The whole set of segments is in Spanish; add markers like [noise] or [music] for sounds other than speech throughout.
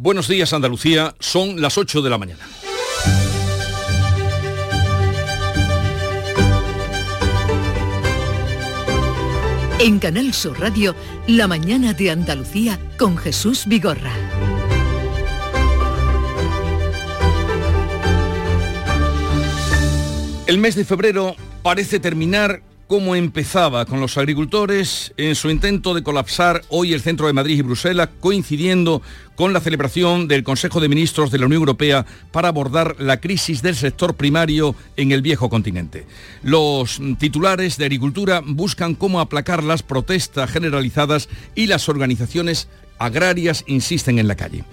Buenos días Andalucía, son las 8 de la mañana. En Canal Sur Radio, La mañana de Andalucía con Jesús Vigorra. El mes de febrero parece terminar como empezaba con los agricultores en su intento de colapsar hoy el centro de Madrid y Bruselas, coincidiendo con la celebración del Consejo de Ministros de la Unión Europea para abordar la crisis del sector primario en el viejo continente. Los titulares de Agricultura buscan cómo aplacar las protestas generalizadas y las organizaciones agrarias insisten en la calle.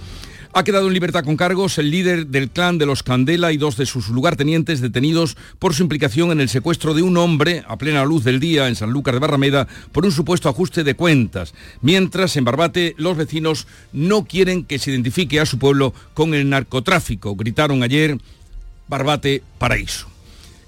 Ha quedado en libertad con cargos el líder del clan de los Candela y dos de sus lugartenientes detenidos por su implicación en el secuestro de un hombre a plena luz del día en Sanlúcar de Barrameda por un supuesto ajuste de cuentas. Mientras en Barbate los vecinos no quieren que se identifique a su pueblo con el narcotráfico. Gritaron ayer Barbate paraíso.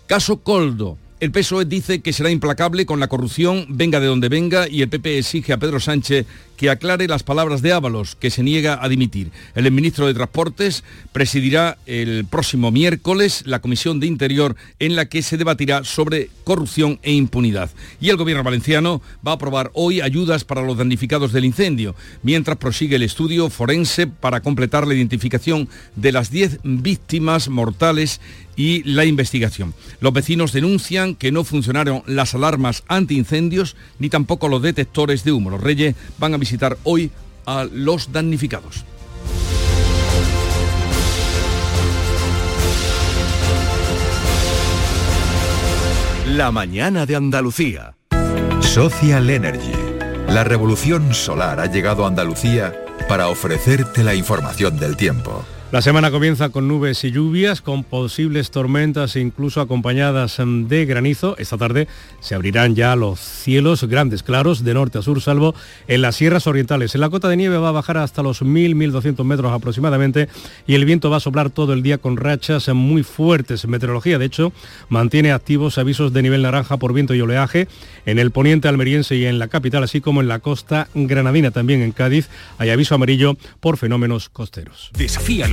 Caso Coldo. El PSOE dice que será implacable con la corrupción, venga de donde venga, y el PP exige a Pedro Sánchez que aclare las palabras de Ábalos, que se niega a dimitir. El ministro de Transportes presidirá el próximo miércoles la Comisión de Interior en la que se debatirá sobre corrupción e impunidad. Y el gobierno valenciano va a aprobar hoy ayudas para los damnificados del incendio, mientras prosigue el estudio forense para completar la identificación de las 10 víctimas mortales y la investigación. Los vecinos denuncian que no funcionaron las alarmas antiincendios ni tampoco los detectores de humo. Los reyes van a visitar hoy a los damnificados. La mañana de Andalucía. Social Energy. La revolución solar ha llegado a Andalucía para ofrecerte la información del tiempo. La semana comienza con nubes y lluvias, con posibles tormentas incluso acompañadas de granizo. Esta tarde se abrirán ya los cielos grandes claros de norte a sur, salvo en las sierras orientales. En la cota de nieve va a bajar hasta los 1.000-1.200 metros aproximadamente y el viento va a soplar todo el día con rachas muy fuertes. Meteorología, de hecho, mantiene activos avisos de nivel naranja por viento y oleaje en el poniente almeriense y en la capital, así como en la costa granadina. También en Cádiz hay aviso amarillo por fenómenos costeros.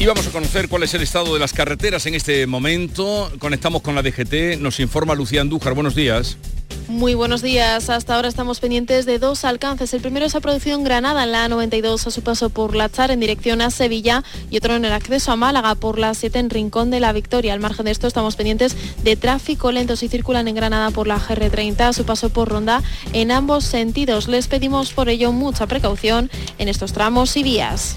Y vamos a conocer cuál es el estado de las carreteras en este momento. Conectamos con la DGT, nos informa Lucía Andújar. Buenos días. Muy buenos días. Hasta ahora estamos pendientes de dos alcances. El primero es a producción Granada en la A92 a su paso por La Char en dirección a Sevilla y otro en el acceso a Málaga por la 7 en Rincón de la Victoria. Al margen de esto estamos pendientes de tráfico lento si circulan en Granada por la GR30 a su paso por Ronda en ambos sentidos. Les pedimos por ello mucha precaución en estos tramos y vías.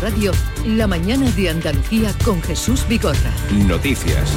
Radio, la mañana de Andalucía con Jesús Vigorra. Noticias.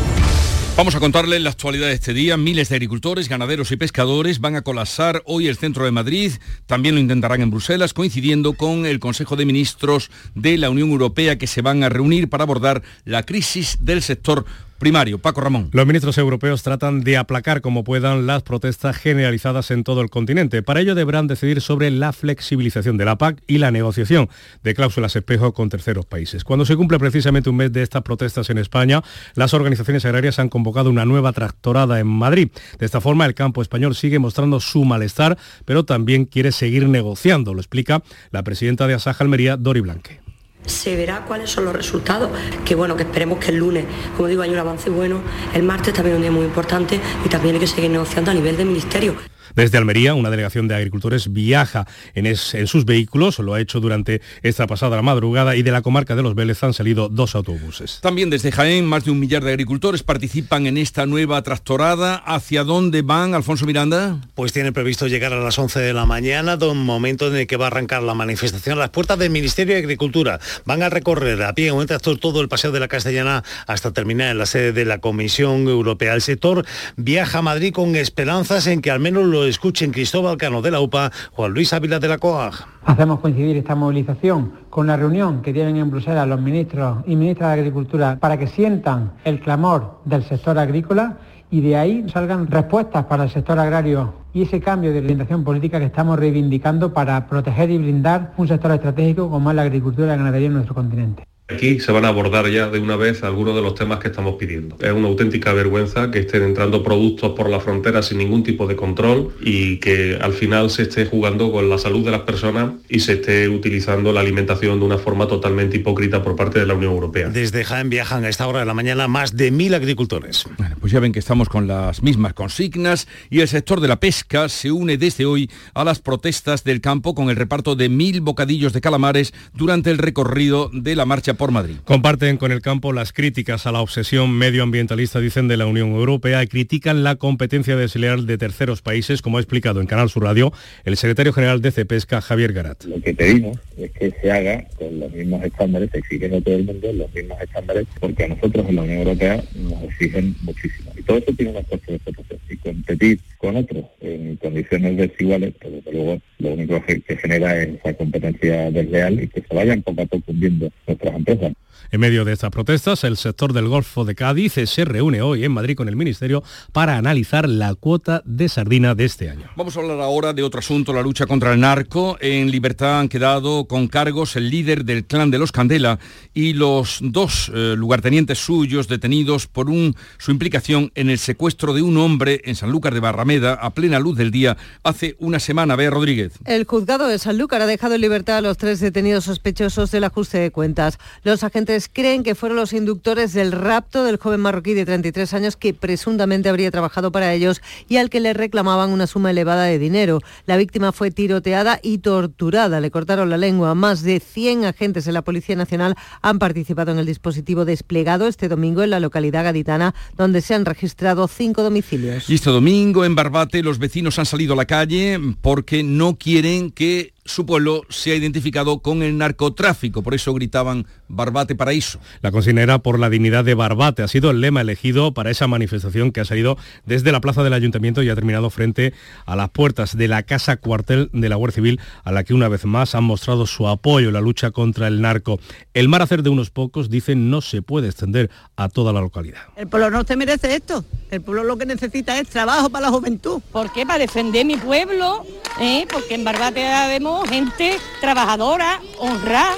Vamos a contarles la actualidad de este día. Miles de agricultores, ganaderos y pescadores van a colapsar hoy el centro de Madrid. También lo intentarán en Bruselas, coincidiendo con el Consejo de Ministros de la Unión Europea que se van a reunir para abordar la crisis del sector primario. Paco Ramón. Los ministros europeos tratan de aplacar como puedan las protestas generalizadas en todo el continente. Para ello deberán decidir sobre la flexibilización de la PAC y la negociación de cláusulas espejo con terceros países. Cuando se cumple precisamente un mes de estas protestas en España, las organizaciones agrarias han convocado una nueva tractorada en Madrid. De esta forma, el campo español sigue mostrando su malestar, pero también quiere seguir negociando, lo explica la presidenta de Asaja Almería, Dori Blanque se verá cuáles son los resultados, que bueno, que esperemos que el lunes, como digo, hay un avance bueno, el martes también un día muy importante y también hay que seguir negociando a nivel de ministerio. Desde Almería, una delegación de agricultores viaja en, en, sus vehículos, lo ha hecho durante esta pasada madrugada y de la comarca de Los Vélez han salido dos autobuses. También desde Jaén, más de un millar de agricultores participan en esta nueva tractorada. ¿Hacia dónde van, Alfonso Miranda? Pues tienen previsto llegar a las 11 de la mañana, un momento en el que va a arrancar la manifestación a las puertas del Ministerio de Agricultura. Van a recorrer a pie en un tractor todo el paseo de la Castellana hasta terminar en la sede de la Comisión Europea. El sector viaja a Madrid con esperanzas en que al menos escuchen Cristóbal Cano de la UPA, Juan Luis Ávila de la COAG. Hacemos coincidir esta movilización con la reunión que tienen en Bruselas los ministros y ministras de Agricultura para que sientan el clamor del sector agrícola y de ahí salgan respuestas para el sector agrario y ese cambio de orientación política que estamos reivindicando para proteger y blindar un sector estratégico como es la agricultura y la ganadería en nuestro continente. Aquí se van a abordar ya de una vez algunos de los temas que estamos pidiendo. Es una auténtica vergüenza que estén entrando productos por la frontera sin ningún tipo de control y que al final se esté jugando con la salud de las personas y se esté utilizando la alimentación de una forma totalmente hipócrita por parte de la Unión Europea. Desde Jaén viajan a esta hora de la mañana más de mil agricultores. Bueno, pues ya ven que estamos con las mismas consignas y el sector de la pesca se une desde hoy a las protestas del campo con el reparto de mil bocadillos de calamares durante el recorrido de la marcha por Madrid. Comparten con el campo las críticas a la obsesión medioambientalista, dicen, de la Unión Europea y critican la competencia desleal de terceros países, como ha explicado en Canal Sur Radio el secretario general de Cepesca, Javier Garat. Lo que pedimos es que se haga con los mismos estándares, se exigen a todo el mundo los mismos estándares, porque a nosotros en la Unión Europea nos exigen muchísimo. Y todo eso tiene una fuerza de explotación. Y competir con otros en condiciones desiguales, pues desde luego lo único que, que genera es esa competencia desleal y que se vayan poco a poco hundiendo nuestras empresas. En medio de estas protestas, el sector del Golfo de Cádiz se reúne hoy en Madrid con el Ministerio para analizar la cuota de sardina de este año. Vamos a hablar ahora de otro asunto, la lucha contra el narco. En libertad han quedado con cargos el líder del clan de los Candela y los dos eh, lugartenientes suyos detenidos por un, su implicación en el secuestro de un hombre en Sanlúcar de Barrameda a plena luz del día hace una semana. Bea Rodríguez. El juzgado de Sanlúcar ha dejado en libertad a los tres detenidos sospechosos del ajuste de cuentas. Los agentes creen que fueron los inductores del rapto del joven marroquí de 33 años que presuntamente habría trabajado para ellos y al que le reclamaban una suma elevada de dinero. La víctima fue tiroteada y torturada. Le cortaron la lengua. Más de 100 agentes de la Policía Nacional han participado en el dispositivo desplegado este domingo en la localidad gaditana, donde se han registrado cinco domicilios. Y este domingo en Barbate los vecinos han salido a la calle porque no quieren que su pueblo se ha identificado con el narcotráfico, por eso gritaban Barbate Paraíso. La consigna era por la dignidad de Barbate, ha sido el lema elegido para esa manifestación que ha salido desde la plaza del ayuntamiento y ha terminado frente a las puertas de la casa cuartel de la Guardia Civil, a la que una vez más han mostrado su apoyo en la lucha contra el narco. El mar hacer de unos pocos, dicen, no se puede extender a toda la localidad. El pueblo no se merece esto, el pueblo lo que necesita es trabajo para la juventud. ¿Por qué? Para defender mi pueblo, ¿eh? porque en Barbate vemos gente trabajadora, honrada,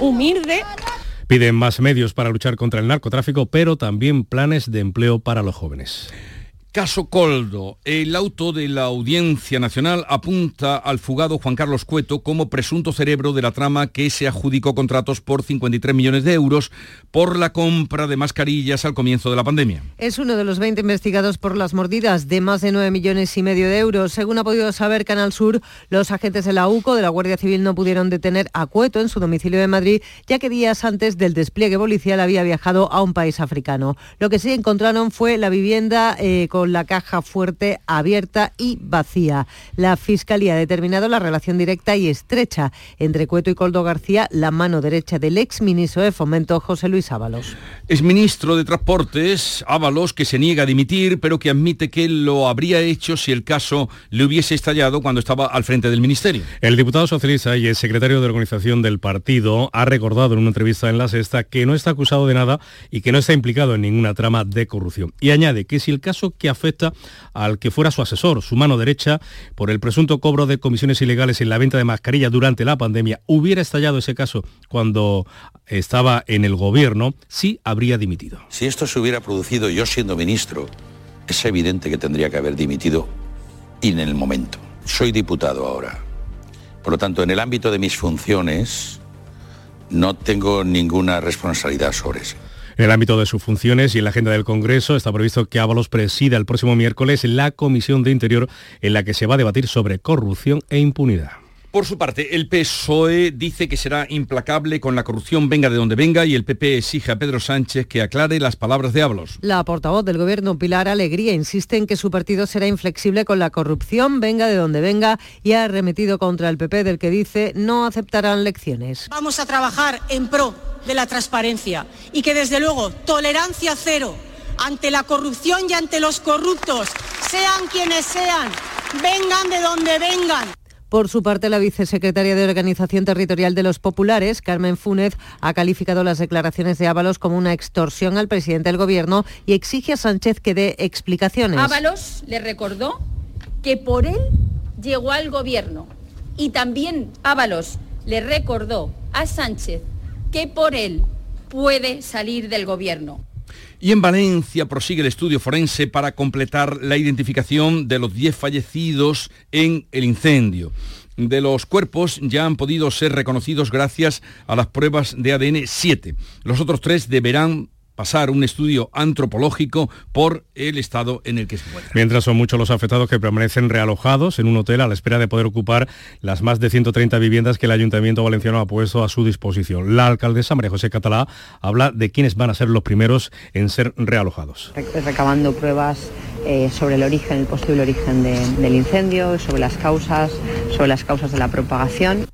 humilde. Piden más medios para luchar contra el narcotráfico, pero también planes de empleo para los jóvenes. Caso Coldo. El auto de la Audiencia Nacional apunta al fugado Juan Carlos Cueto como presunto cerebro de la trama que se adjudicó contratos por 53 millones de euros por la compra de mascarillas al comienzo de la pandemia. Es uno de los 20 investigados por las mordidas de más de 9 millones y medio de euros. Según ha podido saber Canal Sur, los agentes de la UCO de la Guardia Civil no pudieron detener a Cueto en su domicilio de Madrid, ya que días antes del despliegue policial había viajado a un país africano. Lo que sí encontraron fue la vivienda eh, con la caja fuerte abierta y vacía. La Fiscalía ha determinado la relación directa y estrecha entre Cueto y Coldo García, la mano derecha del ex ministro de Fomento, José Luis Ábalos. Es ministro de Transportes, Ábalos, que se niega a dimitir, pero que admite que lo habría hecho si el caso le hubiese estallado cuando estaba al frente del ministerio. El diputado socialista y el secretario de organización del partido ha recordado en una entrevista en La Sexta que no está acusado de nada y que no está implicado en ninguna trama de corrupción. Y añade que si el caso que afecta al que fuera su asesor, su mano derecha, por el presunto cobro de comisiones ilegales en la venta de mascarilla durante la pandemia, hubiera estallado ese caso cuando estaba en el gobierno, sí habría dimitido. Si esto se hubiera producido yo siendo ministro, es evidente que tendría que haber dimitido en el momento. Soy diputado ahora. Por lo tanto, en el ámbito de mis funciones, no tengo ninguna responsabilidad sobre eso. En el ámbito de sus funciones y en la agenda del Congreso está previsto que Ábalos presida el próximo miércoles la Comisión de Interior en la que se va a debatir sobre corrupción e impunidad. Por su parte, el PSOE dice que será implacable con la corrupción venga de donde venga y el PP exige a Pedro Sánchez que aclare las palabras de Ábalos. La portavoz del gobierno Pilar Alegría insiste en que su partido será inflexible con la corrupción venga de donde venga y ha arremetido contra el PP del que dice no aceptarán lecciones. Vamos a trabajar en pro de la transparencia y que desde luego tolerancia cero ante la corrupción y ante los corruptos, sean quienes sean, vengan de donde vengan. Por su parte, la vicesecretaria de Organización Territorial de los Populares, Carmen Fúnez, ha calificado las declaraciones de Ábalos como una extorsión al presidente del Gobierno y exige a Sánchez que dé explicaciones. Ábalos le recordó que por él llegó al Gobierno y también Ábalos le recordó a Sánchez que por él puede salir del Gobierno. Y en Valencia prosigue el estudio forense para completar la identificación de los 10 fallecidos en el incendio. De los cuerpos ya han podido ser reconocidos gracias a las pruebas de ADN 7. Los otros tres deberán pasar un estudio antropológico por el estado en el que se encuentra. Mientras son muchos los afectados que permanecen realojados en un hotel a la espera de poder ocupar las más de 130 viviendas que el Ayuntamiento Valenciano ha puesto a su disposición. La alcaldesa María José Catalá habla de quiénes van a ser los primeros en ser realojados. Recabando pruebas eh, sobre el origen, el posible origen del incendio, sobre las causas, sobre las causas de la propagación.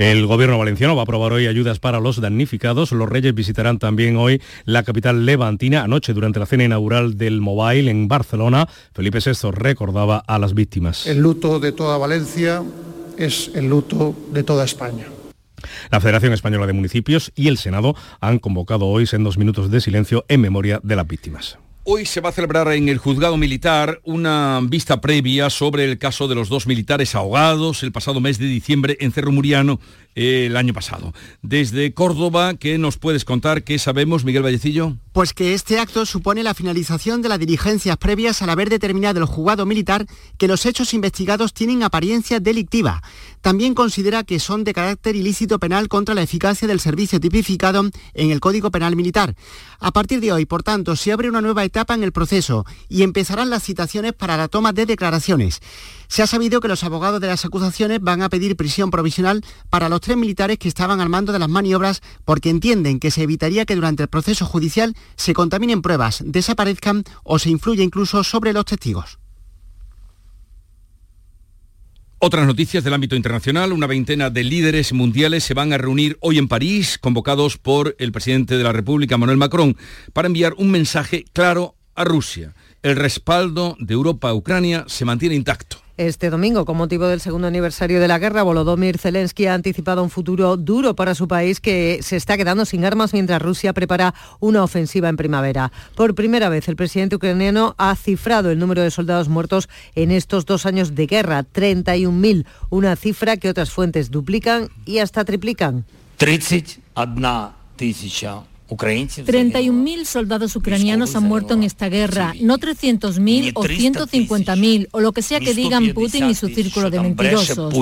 El gobierno valenciano va a aprobar hoy ayudas para los damnificados. Los Reyes visitarán también hoy la capital levantina. Anoche, durante la cena inaugural del Mobile en Barcelona, Felipe VI recordaba a las víctimas. El luto de toda Valencia es el luto de toda España. La Federación Española de Municipios y el Senado han convocado hoy en dos minutos de silencio en memoria de las víctimas. Hoy se va a celebrar en el juzgado militar una vista previa sobre el caso de los dos militares ahogados el pasado mes de diciembre en Cerro Muriano eh, el año pasado. Desde Córdoba, ¿qué nos puedes contar? ¿Qué sabemos, Miguel Vallecillo? Pues que este acto supone la finalización de las diligencias previas al haber determinado el juzgado militar que los hechos investigados tienen apariencia delictiva. También considera que son de carácter ilícito penal contra la eficacia del servicio tipificado en el Código Penal Militar. A partir de hoy, por tanto, se abre una nueva etapa en el proceso y empezarán las citaciones para la toma de declaraciones. Se ha sabido que los abogados de las acusaciones van a pedir prisión provisional para los tres militares que estaban al mando de las maniobras porque entienden que se evitaría que durante el proceso judicial se contaminen pruebas, desaparezcan o se influya incluso sobre los testigos. Otras noticias del ámbito internacional, una veintena de líderes mundiales se van a reunir hoy en París, convocados por el presidente de la República, Manuel Macron, para enviar un mensaje claro a Rusia. El respaldo de Europa a Ucrania se mantiene intacto. Este domingo, con motivo del segundo aniversario de la guerra, Volodymyr Zelensky ha anticipado un futuro duro para su país que se está quedando sin armas mientras Rusia prepara una ofensiva en primavera. Por primera vez, el presidente ucraniano ha cifrado el número de soldados muertos en estos dos años de guerra, 31.000, una cifra que otras fuentes duplican y hasta triplican. 31.000 soldados ucranianos han muerto en esta guerra, no 300.000 o 150.000 o lo que sea que digan Putin y su círculo de mentirosos.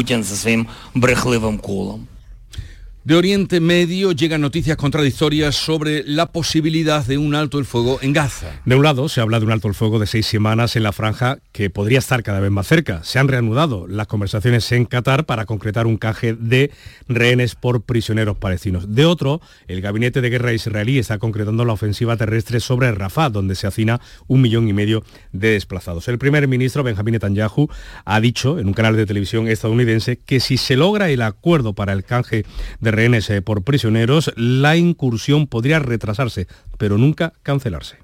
De Oriente Medio llegan noticias contradictorias sobre la posibilidad de un alto el fuego en Gaza. De un lado, se habla de un alto el fuego de seis semanas en la franja que podría estar cada vez más cerca. Se han reanudado las conversaciones en Qatar para concretar un caje de rehenes por prisioneros palestinos. De otro, el gabinete de guerra israelí está concretando la ofensiva terrestre sobre Rafah, donde se hacina un millón y medio de desplazados. El primer ministro, Benjamín Netanyahu, ha dicho en un canal de televisión estadounidense que si se logra el acuerdo para el canje de rehenes eh, por prisioneros, la incursión podría retrasarse, pero nunca cancelarse.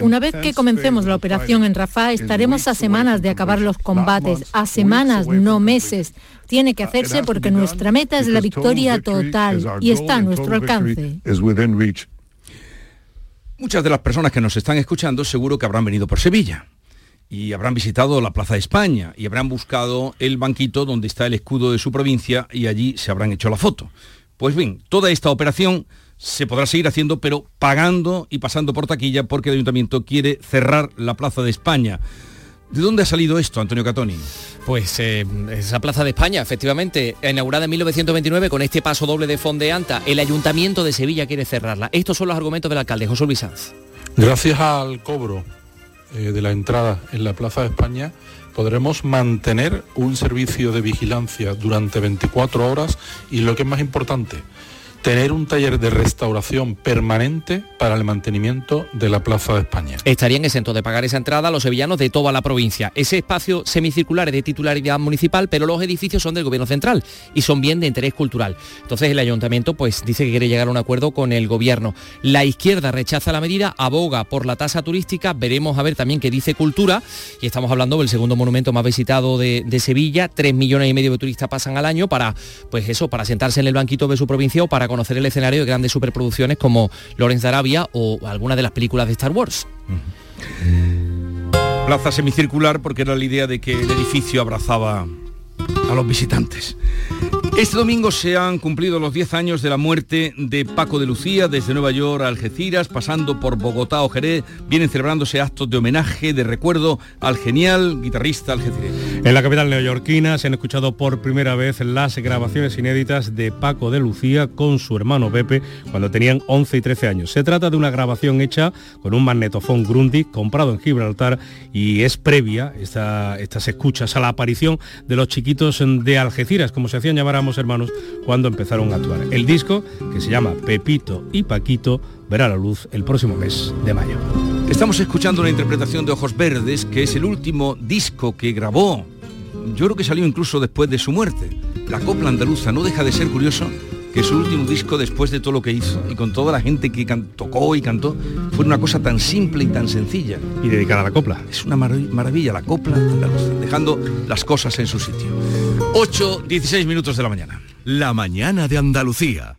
Una vez que comencemos la operación en Rafah, estaremos a semanas de acabar los combates, a semanas, no meses. Tiene que hacerse porque nuestra meta es la victoria total y está a nuestro alcance. Muchas de las personas que nos están escuchando seguro que habrán venido por Sevilla y habrán visitado la Plaza de España y habrán buscado el banquito donde está el escudo de su provincia y allí se habrán hecho la foto. Pues bien, toda esta operación se podrá seguir haciendo, pero pagando y pasando por taquilla porque el ayuntamiento quiere cerrar la Plaza de España. ¿De dónde ha salido esto, Antonio Catoni? Pues eh, esa Plaza de España, efectivamente, inaugurada en 1929 con este paso doble de Fondeanta, el Ayuntamiento de Sevilla quiere cerrarla. Estos son los argumentos del alcalde José Luis Sanz. Gracias al cobro eh, de la entrada en la Plaza de España, podremos mantener un servicio de vigilancia durante 24 horas y lo que es más importante, tener un taller de restauración permanente para el mantenimiento de la Plaza de España. Estarían exentos de pagar esa entrada los sevillanos de toda la provincia. Ese espacio semicircular es de titularidad municipal, pero los edificios son del gobierno central y son bien de interés cultural. Entonces el ayuntamiento pues dice que quiere llegar a un acuerdo con el gobierno. La izquierda rechaza la medida, aboga por la tasa turística, veremos a ver también qué dice cultura y estamos hablando del segundo monumento más visitado de, de Sevilla, tres millones y medio de turistas pasan al año para pues eso, para sentarse en el banquito de su provincia o para conocer el escenario de grandes superproducciones como Lorenz Arabia o alguna de las películas de Star Wars. Plaza semicircular porque era la idea de que el edificio abrazaba a los visitantes. Este domingo se han cumplido los 10 años de la muerte de Paco de Lucía desde Nueva York a Algeciras, pasando por Bogotá o Jerez. Vienen celebrándose actos de homenaje, de recuerdo al genial guitarrista algecireño. En la capital neoyorquina se han escuchado por primera vez las grabaciones inéditas de Paco de Lucía con su hermano Pepe cuando tenían 11 y 13 años. Se trata de una grabación hecha con un magnetofón Grundig comprado en Gibraltar y es previa esta, estas escuchas a la aparición de los chiquitos de Algeciras, como se hacían llamar hermanos cuando empezaron a actuar. El disco, que se llama Pepito y Paquito, verá la luz el próximo mes de mayo. Estamos escuchando una interpretación de Ojos Verdes, que es el último disco que grabó. Yo creo que salió incluso después de su muerte. La copla andaluza no deja de ser curioso que su último disco después de todo lo que hizo y con toda la gente que tocó y cantó fue una cosa tan simple y tan sencilla. Y dedicada a la copla. Es una marav- maravilla la copla dejando las cosas en su sitio. 8, 16 minutos de la mañana. La mañana de Andalucía.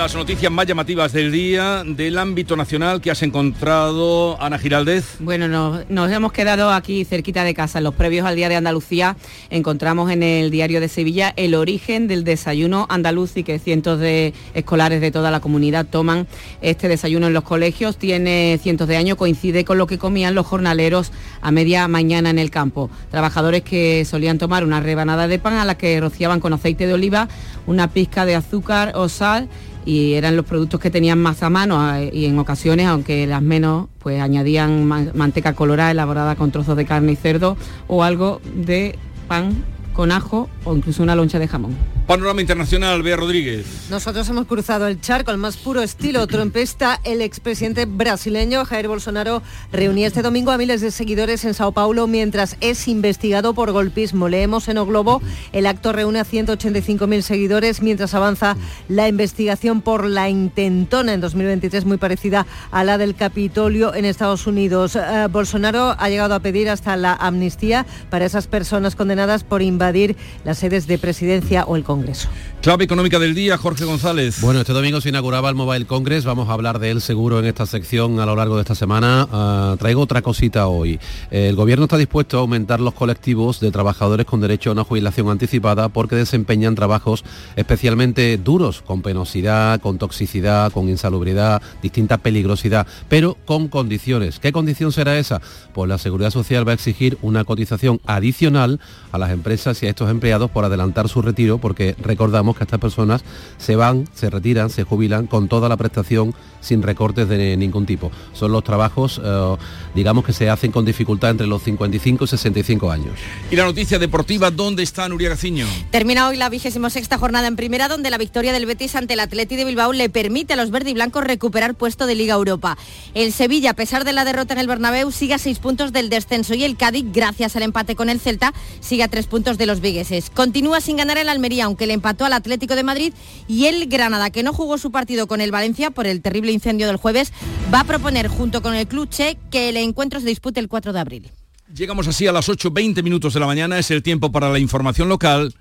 Las noticias más llamativas del día del ámbito nacional que has encontrado, Ana Giraldez. Bueno, nos, hemos quedado aquí cerquita de casa. En los previos al Día de Andalucía encontramos en el diario de Sevilla el origen del desayuno andaluz y que cientos de escolares de toda la comunidad toman este desayuno en los colegios. Tiene cientos de años, coincide con lo que comían los jornaleros a media mañana en el campo. Trabajadores que solían tomar una rebanada de pan a la que rociaban con aceite de oliva, una pizca de azúcar o sal y eran los productos que tenían más a mano eh, y en ocasiones, aunque las menos, pues añadían man- manteca colorada elaborada con trozos de carne y cerdo o algo de pan con ajo o incluso una loncha de jamón. Panorama Internacional, Bea Rodríguez. Nosotros hemos cruzado el charco al más puro estilo trompesta. El expresidente brasileño Jair Bolsonaro reunía este domingo a miles de seguidores en Sao Paulo mientras es investigado por golpismo. Leemos en O Globo, el acto reúne a 185.000 seguidores mientras avanza la investigación por la intentona en 2023 muy parecida a la del Capitolio en Estados Unidos. Eh, Bolsonaro ha llegado a pedir hasta la amnistía para esas personas condenadas por invadir las sedes de presidencia o el Congreso. Congreso. Clave económica del día, Jorge González. Bueno, este domingo se inauguraba el Mobile Congress, vamos a hablar de él seguro en esta sección a lo largo de esta semana. Ah, traigo otra cosita hoy. El gobierno está dispuesto a aumentar los colectivos de trabajadores con derecho a una jubilación anticipada porque desempeñan trabajos especialmente duros, con penosidad, con toxicidad, con insalubridad, distinta peligrosidad, pero con condiciones. ¿Qué condición será esa? Pues la Seguridad Social va a exigir una cotización adicional a las empresas y a estos empleados por adelantar su retiro porque recordamos recordamos que estas personas se van, se retiran, se jubilan con toda la prestación sin recortes de ningún tipo. Son los trabajos, eh, digamos, que se hacen con dificultad entre los 55 y 65 años. Y la noticia deportiva, ¿dónde está Nuria Gaciño? Termina hoy la vigésimo sexta jornada en primera, donde la victoria del Betis ante el Atleti de Bilbao le permite a los verde y blancos recuperar puesto de Liga Europa. El Sevilla, a pesar de la derrota en el Bernabéu, sigue a seis puntos del descenso y el Cádiz, gracias al empate con el Celta, sigue a tres puntos de los vigueses. Continúa sin ganar el Almería, aunque le empató al Atlético de Madrid y el Granada, que no jugó su partido con el Valencia por el terrible incendio del jueves, va a proponer junto con el club Che que el encuentro se dispute el 4 de abril. Llegamos así a las 8.20 minutos de la mañana, es el tiempo para la información local.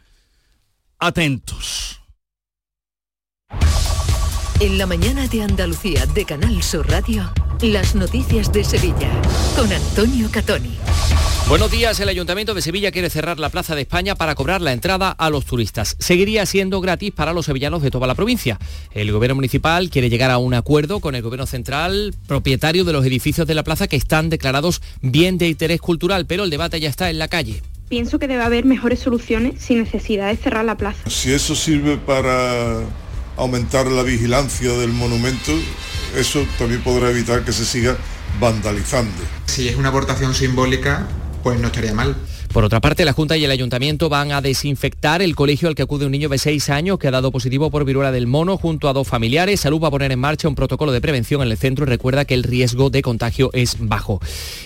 Atentos. En la mañana de Andalucía de Canal Sur Radio, las noticias de Sevilla con Antonio Catoni. Buenos días, el Ayuntamiento de Sevilla quiere cerrar la Plaza de España para cobrar la entrada a los turistas. Seguiría siendo gratis para los sevillanos de toda la provincia. El gobierno municipal quiere llegar a un acuerdo con el gobierno central, propietario de los edificios de la plaza que están declarados bien de interés cultural, pero el debate ya está en la calle. Pienso que debe haber mejores soluciones sin necesidad de cerrar la plaza. Si eso sirve para aumentar la vigilancia del monumento, eso también podrá evitar que se siga vandalizando. Si es una aportación simbólica, pues no estaría mal. Por otra parte, la Junta y el Ayuntamiento van a desinfectar el colegio al que acude un niño de 6 años que ha dado positivo por viruela del mono junto a dos familiares. Salud va a poner en marcha un protocolo de prevención en el centro y recuerda que el riesgo de contagio es bajo.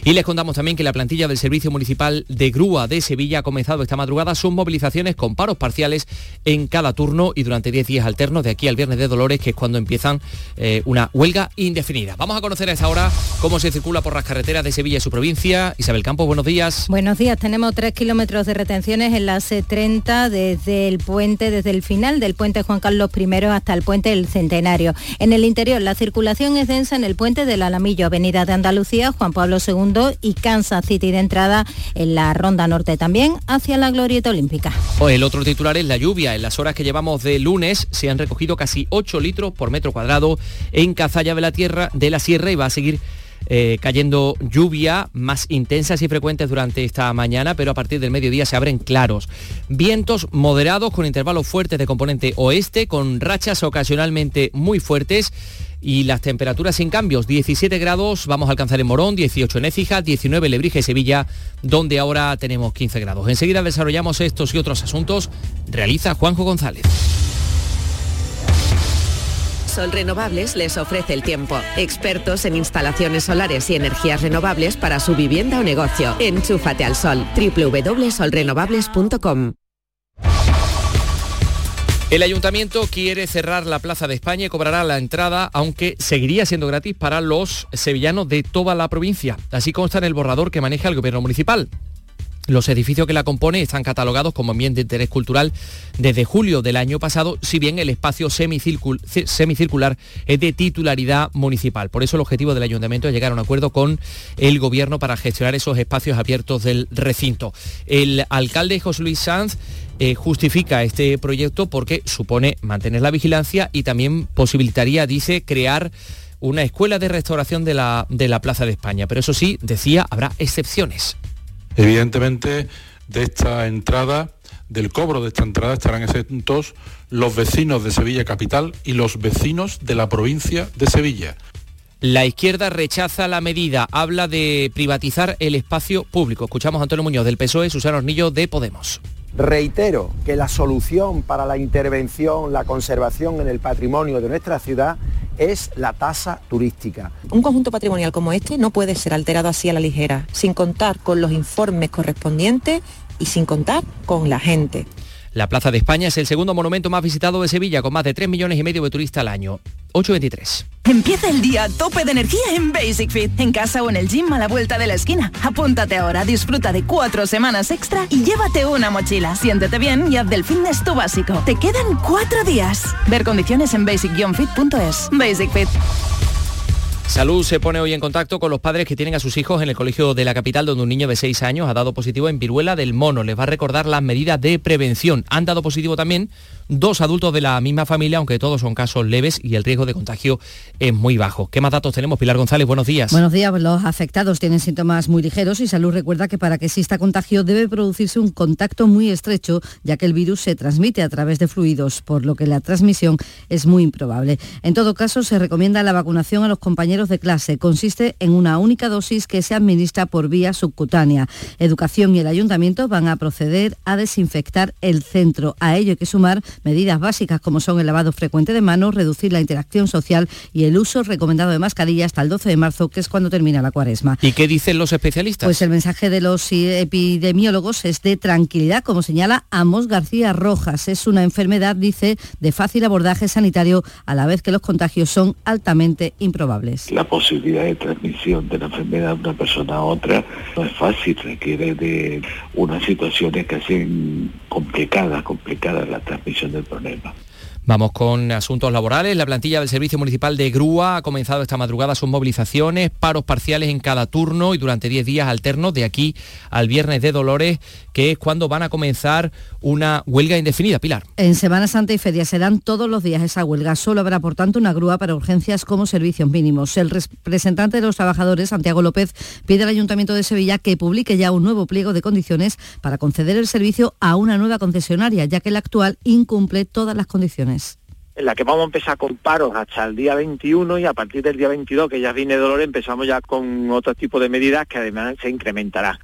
Y les contamos también que la plantilla del Servicio Municipal de Grúa de Sevilla ha comenzado esta madrugada sus movilizaciones con paros parciales en cada turno y durante 10 días alternos de aquí al Viernes de Dolores, que es cuando empiezan eh, una huelga indefinida. Vamos a conocer a esta hora cómo se circula por las carreteras de Sevilla y su provincia. Isabel Campos, buenos días. Buenos días, tenemos tres kilómetros de retenciones en la C30 desde el puente, desde el final del puente Juan Carlos I hasta el puente del Centenario. En el interior la circulación es densa en el puente del Alamillo, Avenida de Andalucía, Juan Pablo II y Kansas City de entrada en la Ronda Norte también hacia la Glorieta Olímpica. O el otro titular es la lluvia. En las horas que llevamos de lunes se han recogido casi 8 litros por metro cuadrado en Cazalla de la Tierra de la Sierra y va a seguir eh, cayendo lluvia más intensas y frecuentes durante esta mañana, pero a partir del mediodía se abren claros. Vientos moderados con intervalos fuertes de componente oeste, con rachas ocasionalmente muy fuertes y las temperaturas sin cambios. 17 grados vamos a alcanzar en Morón, 18 en Écija, 19 en Lebrija y Sevilla, donde ahora tenemos 15 grados. Enseguida desarrollamos estos y otros asuntos. Realiza Juanjo González. Sol Renovables les ofrece el tiempo. Expertos en instalaciones solares y energías renovables para su vivienda o negocio. Enchúfate al sol. www.solrenovables.com El ayuntamiento quiere cerrar la Plaza de España y cobrará la entrada, aunque seguiría siendo gratis para los sevillanos de toda la provincia. Así consta en el borrador que maneja el gobierno municipal. Los edificios que la componen están catalogados como bien de interés cultural desde julio del año pasado, si bien el espacio semicircular es de titularidad municipal. Por eso el objetivo del ayuntamiento es llegar a un acuerdo con el gobierno para gestionar esos espacios abiertos del recinto. El alcalde José Luis Sanz eh, justifica este proyecto porque supone mantener la vigilancia y también posibilitaría, dice, crear una escuela de restauración de la, de la Plaza de España. Pero eso sí, decía, habrá excepciones. Evidentemente, de esta entrada, del cobro de esta entrada estarán exentos los vecinos de Sevilla Capital y los vecinos de la provincia de Sevilla. La izquierda rechaza la medida, habla de privatizar el espacio público. Escuchamos a Antonio Muñoz del PSOE, Susana Hornillo de Podemos. Reitero que la solución para la intervención, la conservación en el patrimonio de nuestra ciudad es la tasa turística. Un conjunto patrimonial como este no puede ser alterado así a la ligera, sin contar con los informes correspondientes y sin contar con la gente. La Plaza de España es el segundo monumento más visitado de Sevilla, con más de 3 millones y medio de turistas al año. 8.23. Empieza el día a tope de energía en Basic Fit, en casa o en el gym a la vuelta de la esquina. Apúntate ahora, disfruta de cuatro semanas extra y llévate una mochila. Siéntete bien y haz del fitness tu básico. Te quedan cuatro días. Ver condiciones en basic-fit.es. Basic Fit. Salud se pone hoy en contacto con los padres que tienen a sus hijos en el colegio de la capital donde un niño de 6 años ha dado positivo en viruela del mono. Les va a recordar las medidas de prevención. Han dado positivo también dos adultos de la misma familia, aunque todos son casos leves y el riesgo de contagio es muy bajo. ¿Qué más datos tenemos? Pilar González, buenos días. Buenos días. Los afectados tienen síntomas muy ligeros y Salud recuerda que para que exista contagio debe producirse un contacto muy estrecho, ya que el virus se transmite a través de fluidos, por lo que la transmisión es muy improbable. En todo caso, se recomienda la vacunación a los compañeros de clase. Consiste en una única dosis que se administra por vía subcutánea. Educación y el ayuntamiento van a proceder a desinfectar el centro. A ello hay que sumar medidas básicas como son el lavado frecuente de manos, reducir la interacción social y el uso recomendado de mascarilla hasta el 12 de marzo, que es cuando termina la cuaresma. ¿Y qué dicen los especialistas? Pues el mensaje de los epidemiólogos es de tranquilidad, como señala Amos García Rojas. Es una enfermedad, dice, de fácil abordaje sanitario, a la vez que los contagios son altamente improbables. La posibilidad de transmisión de la enfermedad de una persona a otra no es fácil, requiere de unas situaciones que hacen complicada, complicada la transmisión del problema. Vamos con asuntos laborales. La plantilla del Servicio Municipal de Grúa ha comenzado esta madrugada sus movilizaciones, paros parciales en cada turno y durante 10 días alternos de aquí al viernes de Dolores, que es cuando van a comenzar una huelga indefinida. Pilar. En Semana Santa y Feria serán todos los días esa huelga. Solo habrá, por tanto, una grúa para urgencias como servicios mínimos. El representante de los trabajadores, Santiago López, pide al Ayuntamiento de Sevilla que publique ya un nuevo pliego de condiciones para conceder el servicio a una nueva concesionaria, ya que la actual incumple todas las condiciones en la que vamos a empezar con paros hasta el día 21 y a partir del día 22, que ya viene dolor, empezamos ya con otro tipo de medidas que además se incrementará.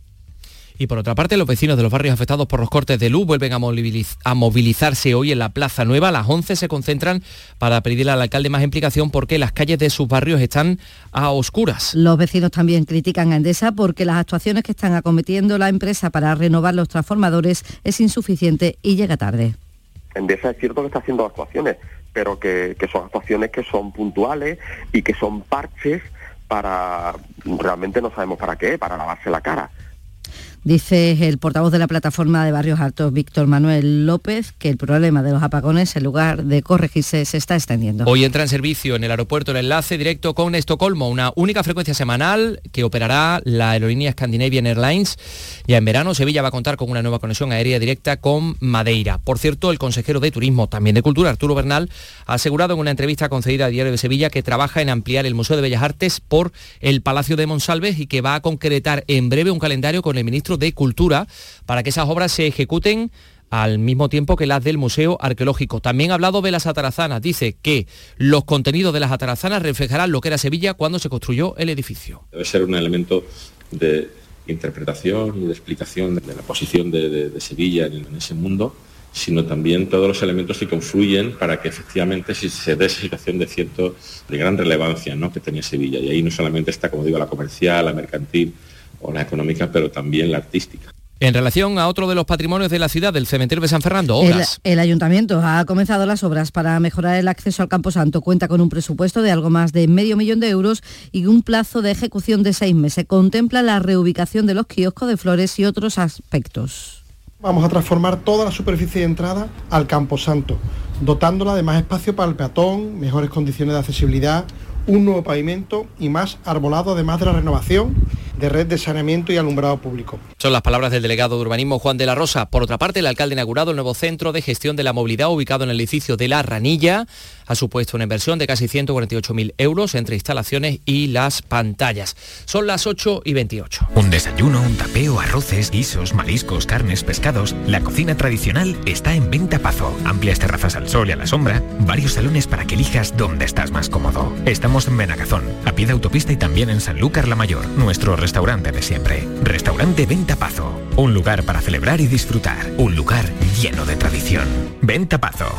Y por otra parte, los vecinos de los barrios afectados por los cortes de luz vuelven a, movilizarse hoy en la Plaza Nueva. A las 11 se concentran para pedirle al alcalde más implicación porque las calles de sus barrios están a oscuras. Los vecinos también critican a Endesa porque las actuaciones que están acometiendo la empresa para renovar los transformadores es insuficiente y llega tarde. Endesa es cierto que está haciendo actuaciones, pero que, son actuaciones que son puntuales y que son parches para, realmente no sabemos para qué, para lavarse la cara. Dice el portavoz de la plataforma de Barrios Altos, Víctor Manuel López, que el problema de los apagones, en lugar de corregirse, se está extendiendo. Hoy entra en servicio en el aeropuerto el enlace directo con Estocolmo, una única frecuencia semanal que operará la aerolínea Scandinavian Airlines. Ya en verano, Sevilla va a contar con una nueva conexión aérea directa con Madeira. Por cierto, el consejero de Turismo, también de Cultura, Arturo Bernal, ha asegurado en una entrevista concedida a Diario de Sevilla que trabaja en ampliar el Museo de Bellas Artes por el Palacio de Monsalves y que va a concretar en breve un calendario con el ministro de Cultura para que esas obras se ejecuten al mismo tiempo que las del Museo Arqueológico. También ha hablado de las atarazanas. Dice que los contenidos de las atarazanas reflejarán lo que era Sevilla cuando se construyó el edificio. Debe ser un elemento de interpretación y de explicación de la posición de, Sevilla en, ese mundo, sino también todos los elementos que confluyen para que efectivamente se dé esa situación de cierto, de gran relevancia ¿no? que tenía Sevilla. Y ahí no solamente está, como digo, la comercial, la mercantil, o la económica, pero también la artística. En relación a otro de los patrimonios de la ciudad, del cementerio de San Fernando, obras. El, el, ayuntamiento ha comenzado las obras para mejorar el acceso al Campo Santo. Cuenta con un presupuesto de algo más de medio millón de euros y un plazo de ejecución de seis meses. Contempla la reubicación de los kioscos de flores y otros aspectos. Vamos a transformar toda la superficie de entrada al Campo Santo, dotándola de más espacio para el peatón, mejores condiciones de accesibilidad, un nuevo pavimento y más arbolado, además de la renovación de red de saneamiento y alumbrado público. Son las palabras del delegado de urbanismo Juan de la Rosa. Por otra parte, el alcalde ha inaugurado el nuevo centro de gestión de la movilidad ubicado en el edificio de La Ranilla. Ha supuesto una inversión de casi 148.000 euros entre instalaciones y las pantallas. Son las 8 y 28. Un desayuno, un tapeo, arroces, guisos, mariscos, carnes, pescados. La cocina tradicional está en Venta Pazo. Amplias terrazas al sol y a la sombra. Varios salones para que elijas dónde estás más cómodo. Estamos en Benagazón, a pie de autopista y también en Sanlúcar la Mayor, nuestro restaurante de siempre. Restaurante Venta Pazo. Un lugar para celebrar y disfrutar. Un lugar lleno de tradición. Venta Pazo.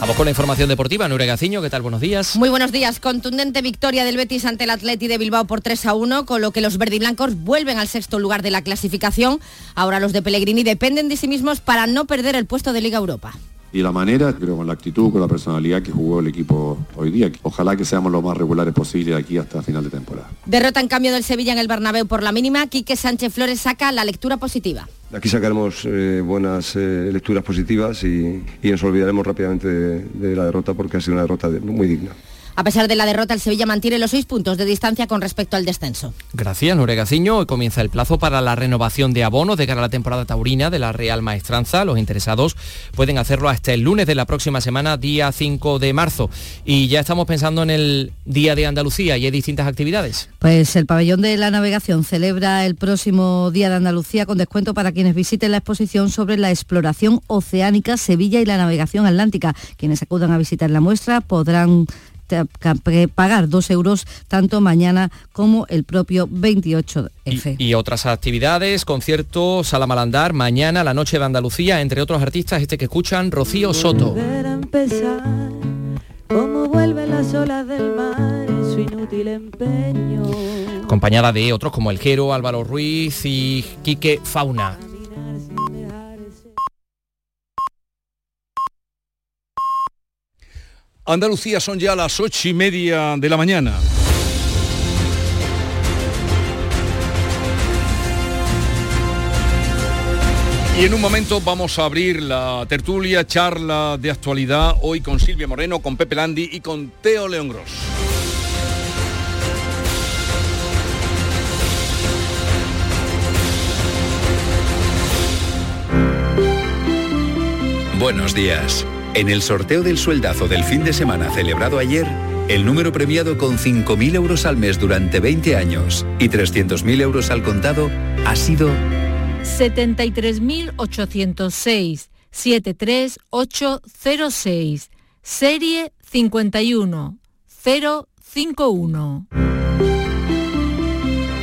Vamos con la información deportiva. Nuria Gaciño, ¿qué tal? Buenos días. Muy buenos días. Contundente victoria del Betis ante el Atleti de Bilbao por 3 a 1, con lo que los verdiblancos vuelven al sexto lugar de la clasificación. Ahora los de Pellegrini dependen de sí mismos para no perder el puesto de Liga Europa y la manera, creo con la actitud, con la personalidad que jugó el equipo hoy día. Ojalá que seamos lo más regulares posible de aquí hasta final de temporada. Derrota en cambio del Sevilla en el Bernabéu por la mínima. Quique Sánchez Flores saca la lectura positiva. Aquí sacaremos eh, buenas eh, lecturas positivas y, nos olvidaremos rápidamente de, de la derrota porque ha sido una derrota muy digna. A pesar de la derrota, el Sevilla mantiene los seis puntos de distancia con respecto al descenso. Gracias, Noregaciño. Hoy comienza el plazo para la renovación de abonos de cara a la temporada taurina de la Real Maestranza. Los interesados pueden hacerlo hasta el lunes de la próxima semana, día 5 de marzo. Y ya estamos pensando en el Día de Andalucía y hay distintas actividades. Pues el pabellón de la navegación celebra el próximo Día de Andalucía con descuento para quienes visiten la exposición sobre la exploración oceánica Sevilla y la navegación atlántica. Quienes acudan a visitar la muestra podrán pagar dos euros tanto mañana como el propio 28F. Y, y, otras actividades, conciertos, sala malandar, mañana, la noche de Andalucía, entre otros artistas, este que escuchan, Rocío Soto. Como vuelven las olas del mar en su inútil empeño. Acompañada de otros como El Jero, Álvaro Ruiz y Quique Fauna. Andalucía son ya las ocho y media de la mañana. Y en un momento vamos a abrir la tertulia, charla de actualidad, hoy con Silvia Moreno, con Pepe Landi y con Teo León Gros. Buenos días. En el sorteo del sueldazo del fin de semana celebrado ayer, el número premiado con 5.000 euros al mes durante 20 años y 300.000 euros al contado ha sido 73.806 73806 serie 51051.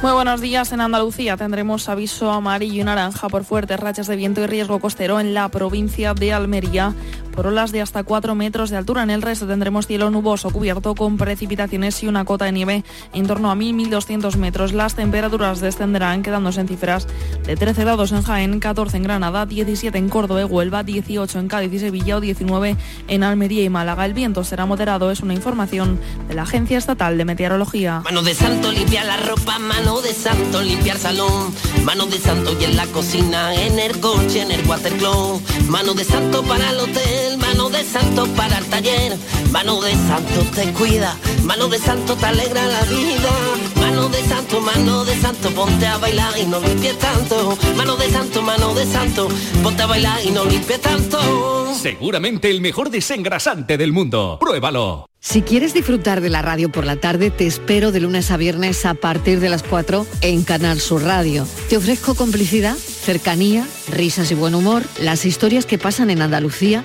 Muy buenos días. En Andalucía tendremos aviso amarillo y naranja por fuertes rachas de viento y riesgo costero en la provincia de Almería por olas de hasta 4 metros de altura. En el resto tendremos cielo nuboso cubierto con precipitaciones y una cota de nieve en torno a 1.000-1.200 metros. Las temperaturas descenderán quedándose en cifras de 13 grados en Jaén, 14 en Granada, 17 en Córdoba Huelva, 18 en Cádiz y Sevilla o 19 en Almería y Málaga. El viento será moderado, es una información de la Agencia Estatal de Meteorología. De santo limpiar salón, mano de santo y en la cocina, en el coche, en el watercloak, mano de santo para el hotel mano de santo para el taller, mano de santo te cuida, mano de santo te alegra la vida, mano de santo, mano de santo, ponte a bailar y no limpies tanto, mano de santo, mano de santo, ponte a bailar y no limpies tanto. Seguramente el mejor desengrasante del mundo. Pruébalo. Si quieres disfrutar de la radio por la tarde, te espero de lunes a viernes a partir de las 4 en Canal Sur Radio. Te ofrezco complicidad, cercanía, risas y buen humor, las historias que pasan en Andalucía,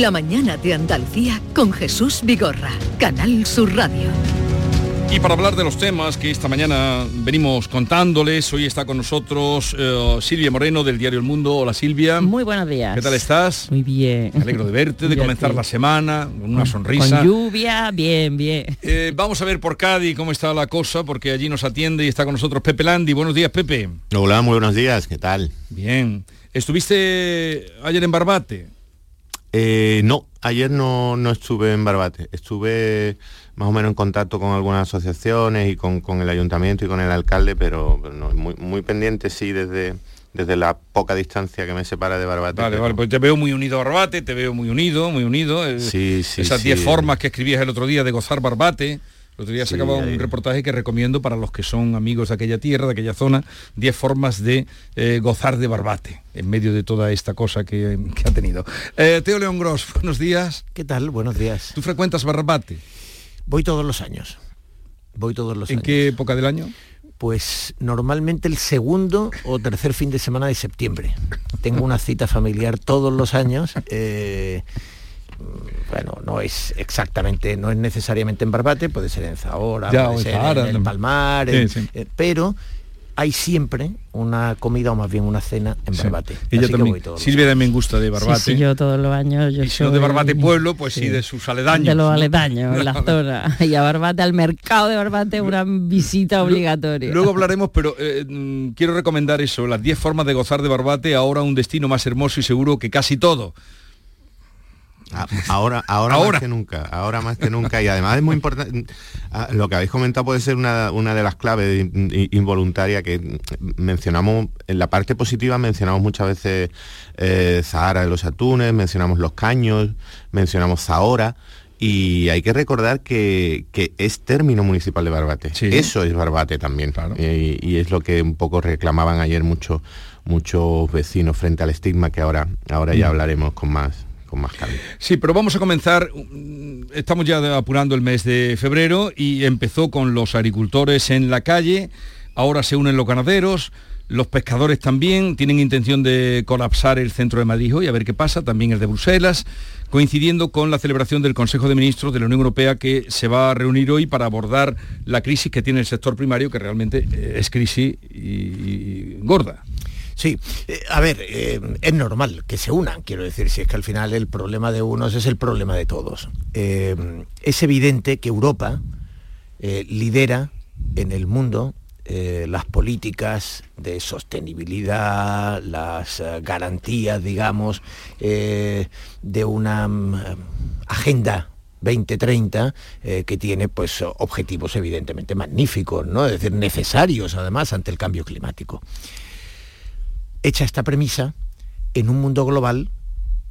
La Mañana de Andalucía con Jesús Vigorra, Canal Sur Radio. Y para hablar de los temas que esta mañana venimos contándoles, hoy está con nosotros eh, Silvia Moreno del diario El Mundo. Hola Silvia. Muy buenos días. ¿Qué tal estás? Muy bien. Me alegro de verte, de comenzar la semana con una sonrisa. Con lluvia, bien, bien. Eh, vamos a ver por Cádiz cómo está la cosa, porque allí nos atiende y está con nosotros Pepe Landi. Buenos días, Pepe. Hola, muy buenos días, ¿qué tal? Bien. ¿Estuviste ayer en Barbate? Eh, no, ayer no, no estuve en Barbate. Estuve más o menos en contacto con algunas asociaciones y con, con el ayuntamiento y con el alcalde, pero, pero no, muy, muy pendiente sí desde, desde la poca distancia que me separa de Barbate. Vale, vale, pues te veo muy unido a Barbate, te veo muy unido, muy unido. Sí, sí, Esas sí. 10 formas que escribías el otro día de gozar Barbate. El otro día Sí, sacaba un reportaje que recomiendo para los que son amigos de aquella tierra, de aquella zona, 10 formas de eh, gozar de Barbate en medio de toda esta cosa que, que ha tenido. Eh, Teo León Gross, buenos días. ¿Qué tal? Buenos días. ¿Tú frecuentas Barbate? Voy todos los años. Voy todos los ¿En años. qué época del año? Pues normalmente el segundo o tercer fin de semana de septiembre. Tengo una cita familiar todos los años. eh, bueno, no es exactamente, no es necesariamente en Barbate, puede ser en Zahora, Ya, puede en ser Zahara, en el. Palmar, Sí, en- sí. eh, pero hay siempre una comida o más bien una cena en Barbate. Ella Así que también. Silvia también gusta de Barbate. Sí, sí, yo todos los años. Yo y si no de soy- Barbate Pueblo, pues sí, de sus aledaños. De los [laughs] ¿no? aledaños, en la zona. [laughs] Y a Barbate, al mercado de Barbate, una visita obligatoria. Luego [laughs] hablaremos, pero eh, mm, quiero recomendar eso, las 10 formas de gozar de Barbate, ahora un destino más hermoso y seguro que casi todo. Ahora, ahora, Ahora. más que nunca, ahora más que nunca. Y además es muy importante, ah, lo que habéis comentado puede ser una, una de las claves in- in- involuntaria que mencionamos, en la parte positiva mencionamos muchas veces eh, Zahara de los Atunes, mencionamos Los Caños, mencionamos Zahora. Y hay que recordar que, que es término municipal de Barbate. Eso es Barbate también. Y, y es lo que un poco reclamaban ayer muchos muchos vecinos frente al estigma que ahora, ahora ya Mm. hablaremos con más, más. Sí, pero vamos a comenzar, mm, estamos ya apurando el mes de febrero y empezó con los agricultores en la calle, ahora se unen los ganaderos, los pescadores también tienen intención de colapsar el centro de Madrid hoy, a ver qué pasa, también el de Bruselas, coincidiendo con la celebración del Consejo de Ministros de la Unión Europea que se va a reunir hoy para abordar la crisis que tiene el sector primario, que realmente eh, es crisis y gorda. Sí, eh, a ver, eh, es normal que se unan, quiero decir, si es que al final el problema de unos es el problema de todos. Eh, es evidente que Europa lidera en el mundo las políticas de sostenibilidad, las garantías, digamos, de una mm, agenda 2030 eh, que tiene pues objetivos evidentemente magníficos, ¿no? Es decir, necesarios además ante el cambio climático hecha esta premisa, en un mundo global,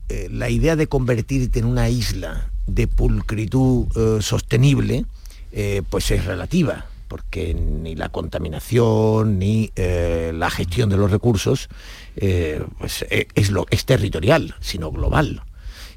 eh, la idea de convertirte en una isla de pulcritud eh, sostenible, eh, pues es relativa, porque ni la contaminación ni la gestión de los recursos pues, es, lo, es territorial, sino global.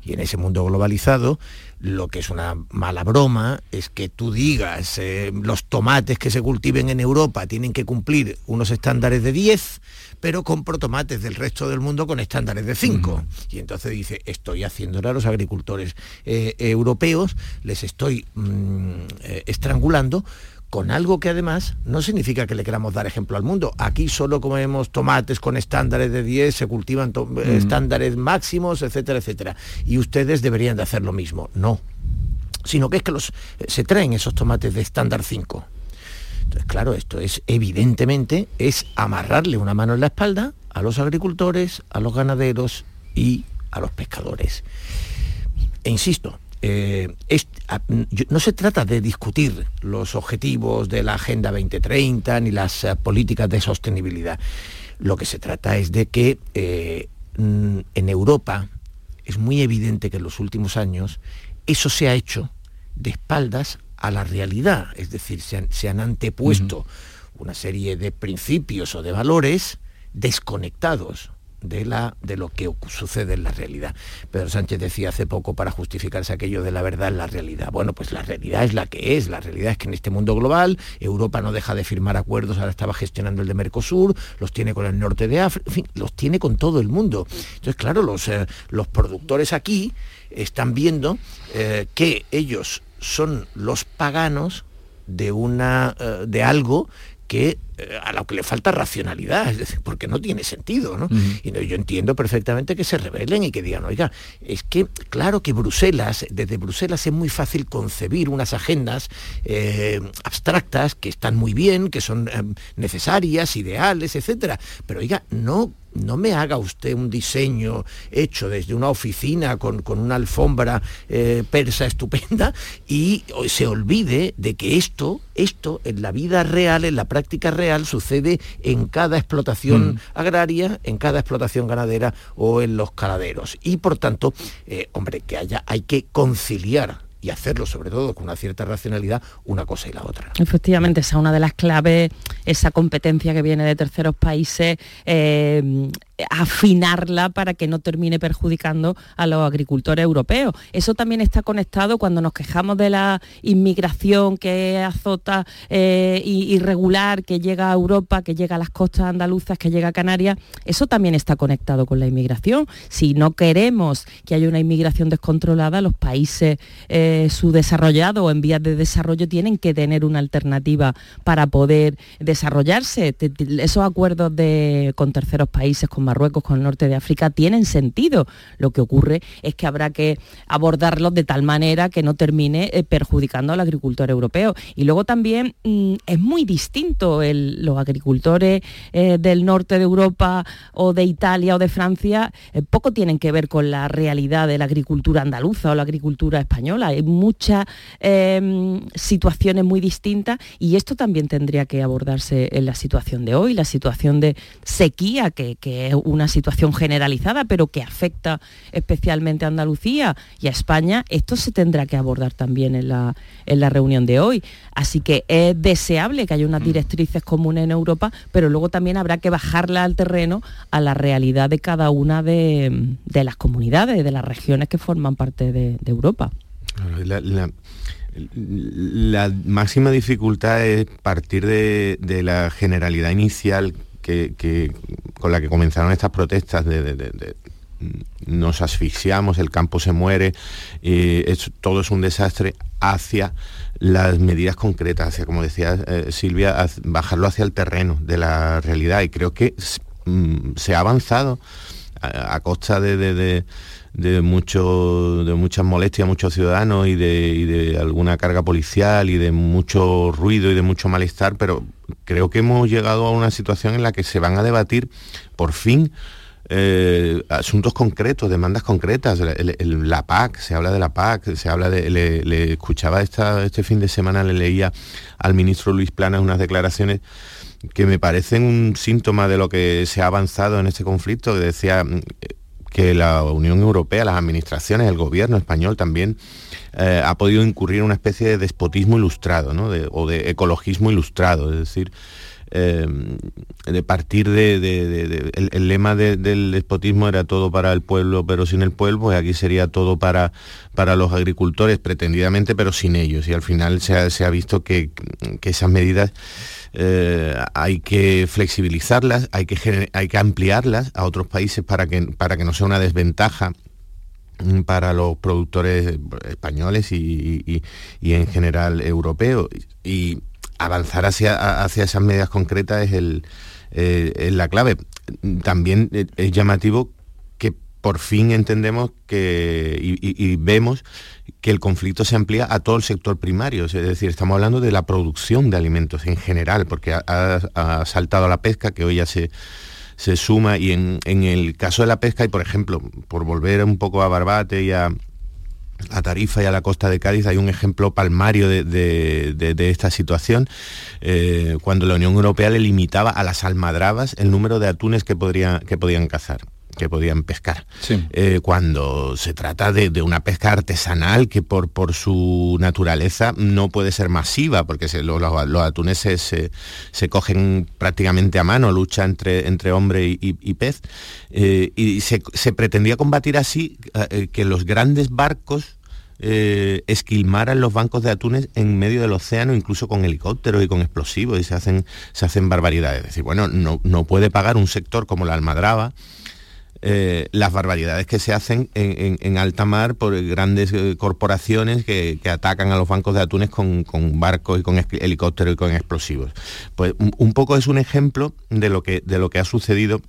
Y en ese mundo globalizado, lo que es una mala broma es que tú digas, los tomates que se cultiven en Europa tienen que cumplir unos estándares de 10, pero compro tomates del resto del mundo con estándares de 5. Y entonces dice, estoy haciéndole a los agricultores eh, europeos, les estoy mm, eh, estrangulando con algo que además no significa que le queramos dar ejemplo al mundo. Aquí solo comemos tomates con estándares de 10, se cultivan estándares máximos, etcétera, etcétera. Y ustedes deberían de hacer lo mismo. No. Sino que es que los, se traen esos tomates de estándar 5. Entonces, claro, esto es evidentemente es amarrarle una mano en la espalda a los agricultores, a los ganaderos y a los pescadores. E insisto, eh, no se trata de discutir los objetivos de la Agenda 2030 ni las eh, políticas de sostenibilidad. Lo que se trata es de que eh, mm, en Europa es muy evidente que en los últimos años eso se ha hecho de espaldas a la realidad, es decir, se han, se han antepuesto una serie de principios o de valores desconectados de, la, de lo que sucede en la realidad. Pedro Sánchez decía hace poco para justificarse aquello de la verdad en la realidad. Bueno, pues la realidad es la que es. La realidad es que en este mundo global Europa no deja de firmar acuerdos, ahora estaba gestionando el de Mercosur, los tiene con el norte de África, en fin, los tiene con todo el mundo. Entonces, claro, los, eh, los productores aquí están viendo eh, que ellos son los paganos de una eh, de algo que a lo que le falta racionalidad, es decir, porque no tiene sentido, ¿no? Y no, yo entiendo perfectamente que se rebelen y que digan, oiga, es que claro que Bruselas, desde Bruselas es muy fácil concebir unas agendas eh, abstractas que están muy bien, que son eh, necesarias, ideales, etcétera. Pero oiga, no no me haga usted un diseño hecho desde una oficina con, con una alfombra eh, persa estupenda y se olvide de que esto, esto en la vida real, en la práctica real, sucede en cada explotación Mm. agraria, en cada explotación ganadera o en los caladeros. Y por tanto, eh, hombre, que haya, hay que conciliar y hacerlo sobre todo con una cierta racionalidad, una cosa y la otra. Efectivamente, esa es una de las claves, esa competencia que viene de terceros países, eh, afinarla para que no termine perjudicando a los agricultores europeos. Eso también está conectado cuando nos quejamos de la inmigración que azota eh, irregular, que llega a Europa, que llega a las costas andaluzas, que llega a Canarias. Eso también está conectado con la inmigración. Si no queremos que haya una inmigración descontrolada, los países eh, subdesarrollados o en vías de desarrollo tienen que tener una alternativa para poder desarrollarse. Esos acuerdos de, con terceros países, con Marruecos, con el norte de África, tienen sentido. Lo que ocurre es que habrá que abordarlos de tal manera que no termine eh, perjudicando al agricultor europeo. Y luego también mm, es muy distinto los agricultores eh, del norte de Europa o de Italia o de Francia, eh, poco tienen que ver con la realidad de la agricultura andaluza o la agricultura española. Hay muchas em, situaciones muy distintas y esto también tendría que abordarse en la situación de hoy, la situación de sequía, que, que es una situación generalizada, pero que afecta especialmente a Andalucía y a España, esto se tendrá que abordar también en la, en la reunión de hoy. Así que es deseable que haya unas mm. directrices comunes en Europa, pero luego también habrá que bajarla al terreno a la realidad de cada una de, las comunidades, de las regiones que forman parte de, Europa. La, máxima dificultad es partir de, de la generalidad inicial que, con la que comenzaron estas protestas de, nos asfixiamos, el campo se muere, todo es un desastre, hacia las medidas concretas, hacia, como decía eh, Silvia, bajarlo hacia el terreno de la realidad. Y creo que mm, se ha avanzado a, costa de, de, mucho, de muchas molestias a muchos ciudadanos y de, alguna carga policial y de mucho ruido y de mucho malestar, pero creo que hemos llegado a una situación en la que se van a debatir por fin eh, asuntos concretos, demandas concretas. la PAC, se habla de la PAC, se habla de. Le, escuchaba esta, este fin de semana, le leía al ministro Luis Plana unas declaraciones que me parecen un síntoma de lo que se ha avanzado en este conflicto, que decía que la Unión Europea, las administraciones, el gobierno español también eh, ha podido incurrir en una especie de despotismo ilustrado, o de ecologismo ilustrado, es decir, eh, de partir de, el, lema del despotismo era todo para el pueblo pero sin el pueblo, y aquí sería todo para, para los agricultores pretendidamente pero sin ellos y al final se ha, visto que, que esas medidas eh, hay que flexibilizarlas, hay que, hay que ampliarlas a otros países para que, para que no sea una desventaja para los productores españoles y, en general europeos. Y avanzar hacia, hacia esas medidas concretas es, eh, la clave. También es llamativo que por fin entendemos que, y vemos que el conflicto se amplía a todo el sector primario, es decir, estamos hablando de la producción de alimentos en general, porque ha, saltado la pesca, que hoy ya se, se suma, y en, el caso de la pesca, y por ejemplo, por volver un poco a Barbate y a, Tarifa y a la costa de Cádiz hay un ejemplo palmario de, esta situación, eh, cuando la Unión Europea le limitaba a las almadrabas el número de atunes que, que podían cazar que podían pescar. Eh, cuando se trata de, una pesca artesanal que por, por su naturaleza no puede ser masiva, porque los, atunes se, cogen prácticamente a mano, lucha entre, entre hombre y, pez, eh, y se, pretendía combatir así eh, que los grandes barcos esquilmaran los bancos de atunes en medio del océano, incluso con helicópteros y con explosivos, y se hacen, se hacen barbaridades. Es decir, bueno, no, no puede pagar un sector como la almadraba, eh, las barbaridades que se hacen en, alta mar por grandes eh, corporaciones que, atacan a los bancos de atunes con, barcos y con helicópteros y con explosivos. Pues un, poco es un ejemplo de lo que, de lo que ha sucedido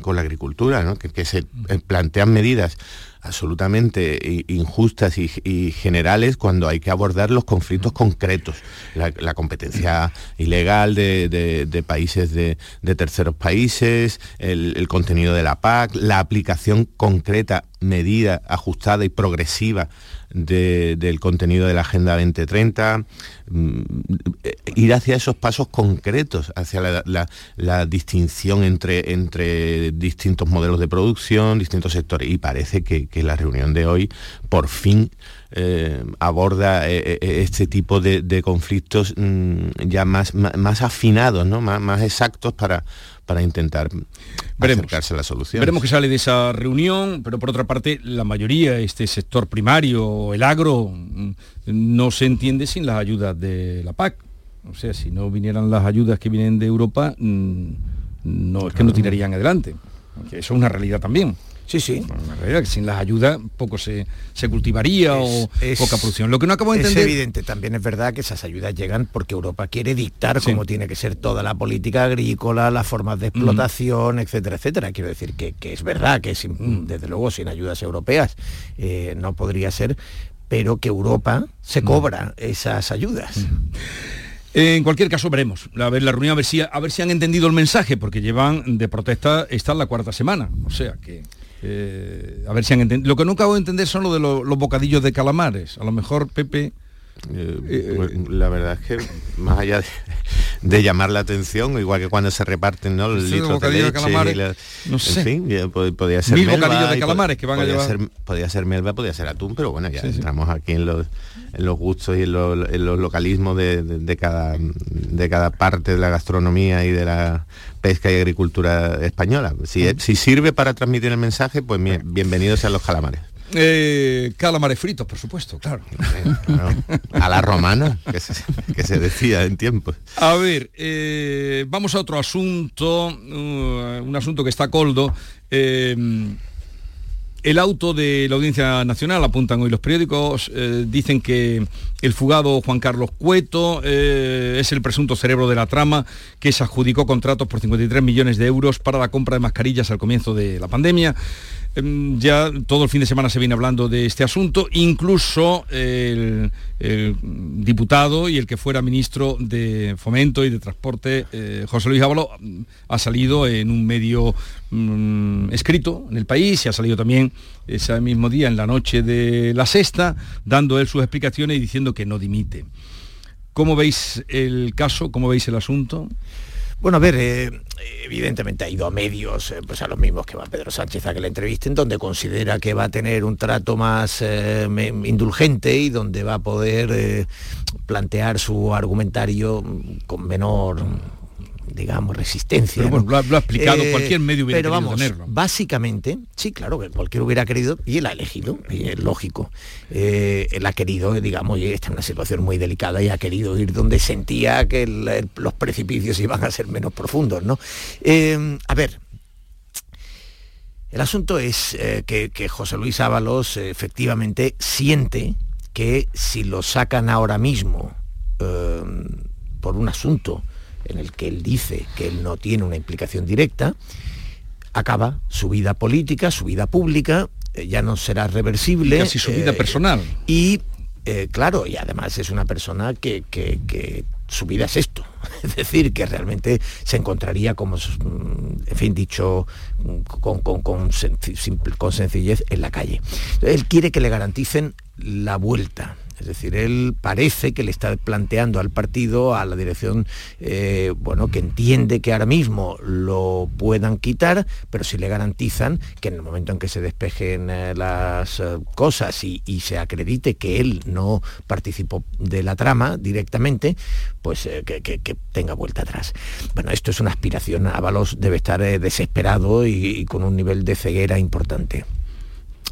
con la agricultura, que, se eh, plantean medidas absolutamente injustas y, generales cuando hay que abordar los conflictos concretos, la, competencia ilegal de, países de, terceros países, el, contenido de la PAC, la aplicación concreta medida ajustada y progresiva del contenido de la Agenda 2030, mm, ir hacia esos pasos concretos, hacia la, distinción entre, entre distintos modelos de producción, distintos sectores. Y parece que, la reunión de hoy por fin eh, aborda eh, eh, este tipo de, conflictos mm, ya más, más, afinados, ¿no? más, más exactos para para intentar veremos, acercarse a la solución. Veremos que sale de esa reunión, pero por otra parte, la mayoría, este sector primario, el agro, mm, no se entiende sin las ayudas de la PAC. O sea, si no vinieran las ayudas que vienen de Europa, mm, no es que no tirarían adelante. eso es una realidad también. Sí, sí. que sin las ayudas poco se, cultivaría o poca producción. Lo que no acabo de entender... Es evidente, también es verdad que esas ayudas llegan porque Europa quiere dictar cómo tiene que ser toda la política agrícola, las formas de explotación, etcétera, etcétera. Quiero decir que, es verdad que desde luego sin ayudas europeas eh, no podría ser, pero que Europa se cobra esas ayudas. En cualquier caso veremos, a ver la reunión, a ver, si, a ver si han entendido el mensaje, porque llevan de protesta, esta la cuarta semana, o sea que... Eh, a ver si han entendido. Lo que no acabo de entender son lo de los bocadillos de calamares. A lo mejor Pepe eh, eh, pues, la verdad es que más allá de, llamar la atención, igual que cuando se reparten ¿no? los litros de leche, calamares, no sé. En fin, podía ser Mil bocadillos de calamares que van a llevar. Ser, podía ser melva, podía ser atún, pero bueno, ya entramos aquí en los, en los gustos y en los, en los localismos de, de, cada, de cada parte de la gastronomía y de la pesca y agricultura española. Si, si sirve para transmitir el mensaje, pues bienvenidos a los calamares. Eh, calamares fritos, por supuesto, claro. [laughs] A la romana, que se, decía en tiempos. A ver, eh, vamos a otro asunto, uh, un asunto que está coldo. Eh, el auto de la Audiencia Nacional, apuntan hoy los periódicos, dicen que el fugado Juan Carlos Cueto es el presunto cerebro de la trama que se adjudicó contratos por 53 millones de euros para la compra de mascarillas al comienzo de la pandemia. Em, ya todo el fin de semana se viene hablando de este asunto, incluso el, diputado y el que fuera ministro de Fomento y de Transporte, eh, José Luis Ábalo, ha salido en un medio mm, escrito en el país y ha salido también ese mismo día, en la noche de la sexta, dando él sus explicaciones y diciendo que no dimite. ¿Cómo veis el caso? ¿Cómo veis el asunto? Bueno, a ver, eh, evidentemente ha ido a medios, eh, pues a los mismos que va Pedro Sánchez a que le entrevisten, donde considera que va a tener un trato más eh, indulgente y donde va a poder plantear su argumentario con menor digamos, resistencia. Pero bueno, lo, ha, explicado, eh, cualquier medio hubiera pero vamos, tenerlo. Básicamente, sí, claro, que cualquiera hubiera querido, y él ha elegido, y es lógico. Eh, él ha querido, digamos, y está en una situación muy delicada y ha querido ir donde sentía que los precipicios iban a ser menos profundos, ¿no? Eh, a ver, el asunto es que, que, José Luis Ábalos efectivamente siente que si lo sacan ahora mismo por un asunto en el que él dice que él no tiene una implicación directa, acaba su vida política, su vida pública, eh, ya no será reversible. casi su vida eh, personal. Y eh, claro, y además es una persona que, su vida es esto. [laughs] Es decir, que realmente se encontraría, como, mm, en fin, dicho con, con, con, sencillez, en la calle. Él quiere que le garanticen la vuelta es decir, él parece que le está planteando al partido, a la dirección, eh, bueno, que entiende que ahora mismo lo puedan quitar, pero si le garantizan que en el momento en que se despejen eh, las eh, cosas y, se acredite que él no participó de la trama directamente, pues que, tenga vuelta atrás. Bueno, esto es una aspiración. Ábalos debe estar desesperado y, y con un nivel de ceguera importante.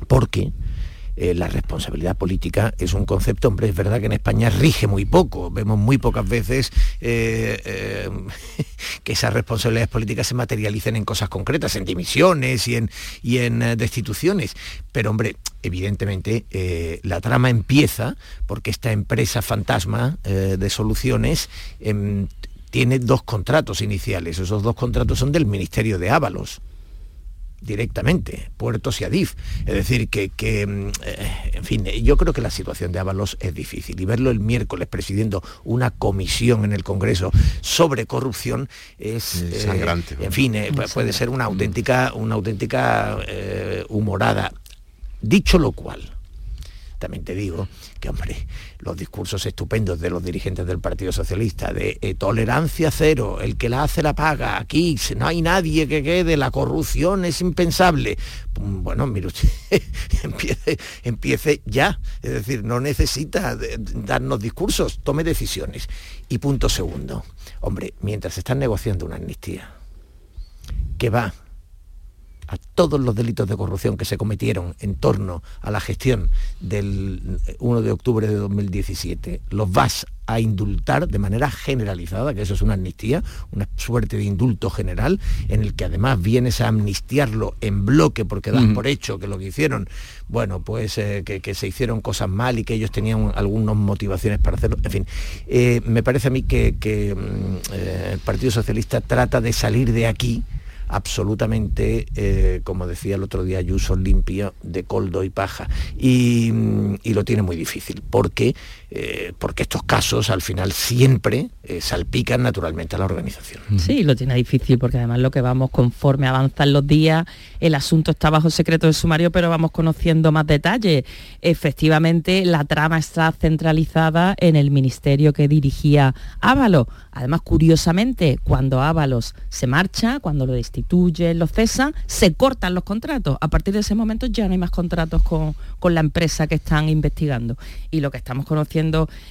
Porque eh, la responsabilidad política es un concepto, hombre, es verdad que en España rige muy poco, vemos muy pocas veces eh, eh, [laughs] que esas responsabilidades políticas se materialicen en cosas concretas, en dimisiones y en, y en destituciones, pero hombre, evidentemente la trama empieza porque esta empresa fantasma de soluciones em, tiene dos contratos iniciales, esos dos contratos son del Ministerio de Ábalos directamente, Puertos y Adif. Es decir, que, mm, eh, en fin, yo creo que la situación de Ábalos es difícil y verlo el miércoles presidiendo una comisión en el Congreso sobre corrupción es... Eh, sangrante. en fin, eh, puede ser una auténtica, una auténtica humorada Dicho lo cual, también te digo que, hombre, los discursos estupendos de los dirigentes del Partido Socialista, de eh, tolerancia cero, el que la hace la paga, aquí no hay nadie que quede, la corrupción es impensable. Mm, bueno, mire usted, [laughs] empiece, empiece ya, es decir, no necesita darnos discursos, tome decisiones. Y punto segundo, hombre, mientras están negociando una amnistía, que va todos los delitos de corrupción que se cometieron en torno a la gestión del 1 de octubre de 2017, los vas a indultar de manera generalizada, que eso es una amnistía, una suerte de indulto general, en el que además vienes a amnistiarlo en bloque porque das por hecho que lo que hicieron, bueno, pues eh, que, se hicieron cosas mal y que ellos tenían algunas motivaciones para hacerlo. En fin, eh, me parece a mí que, mm, eh, el Partido Socialista trata de salir de aquí absolutamente, eh, como decía el otro día Ayuso, limpio de coldo y paja. Y, lo tiene muy difícil, porque, eh, porque estos casos al final siempre eh, salpican naturalmente a la organización. Sí, lo tiene difícil, porque además lo que vamos conforme avanzan los días, el asunto está bajo secreto de sumario, pero vamos conociendo más detalles. Efectivamente, la trama está centralizada en el ministerio que dirigía Ábalos. Además, curiosamente, cuando Ábalos se marcha, cuando lo destituyen, lo cesan, se cortan los contratos. A partir de ese momento ya no hay más contratos con, con la empresa que están investigando. Y lo que estamos conociendo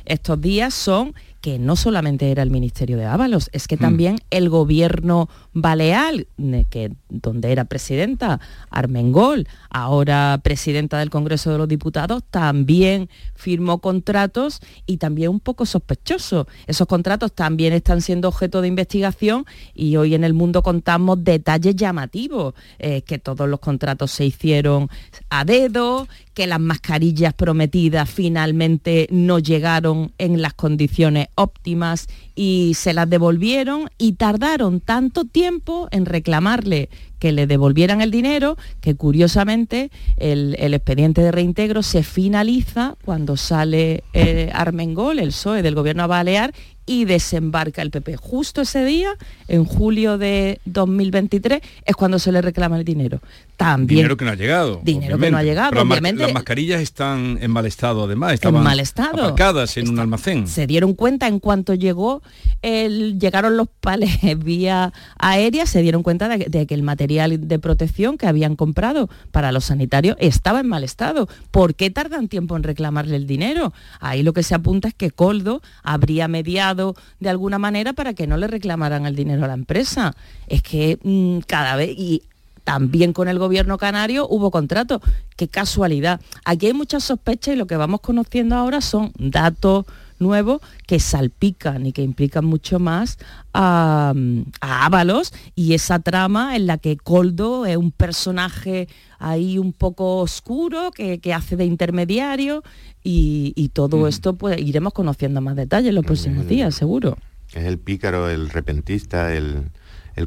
estos días son que no solamente era el Ministerio de Ábalos, es que mm. también el gobierno balear, que, donde era presidenta Armengol, ahora presidenta del Congreso de los Diputados, también firmó contratos y también un poco sospechoso. Esos contratos también están siendo objeto de investigación y hoy en el mundo contamos detalles llamativos, eh, que todos los contratos se hicieron a dedo, que las mascarillas prometidas finalmente no llegaron en las condiciones óptimas y se las devolvieron y tardaron tanto tiempo en reclamarle que le devolvieran el dinero que curiosamente el, expediente de reintegro se finaliza cuando sale eh, Armengol, el PSOE del gobierno Balear, y desembarca el PP. Justo ese día, en julio de 2023, es cuando se le reclama el dinero. También, dinero que no ha llegado. Dinero que no ha llegado, obviamente. Las mascarillas están en mal estado, además. Estaban en mal estado. Aparcadas en un almacén. Se dieron cuenta en cuanto llegó, el, llegaron los pales [laughs] vía aérea, se dieron cuenta de, de, que el material de protección que habían comprado para los sanitarios estaba en mal estado. ¿Por qué tardan tiempo en reclamarle el dinero? Ahí lo que se apunta es que Coldo habría mediado de alguna manera para que no le reclamaran el dinero a la empresa. Es que mm, cada vez, y también con el gobierno canario hubo contrato. Qué casualidad. Aquí hay muchas sospechas y lo que vamos conociendo ahora son datos nuevos que salpican y que implican mucho más a, a Ábalos y esa trama en la que Coldo es un personaje ahí un poco oscuro que, hace de intermediario y, todo esto pues iremos conociendo más detalles en los próximos días, seguro. Es el pícaro, el repentista, el,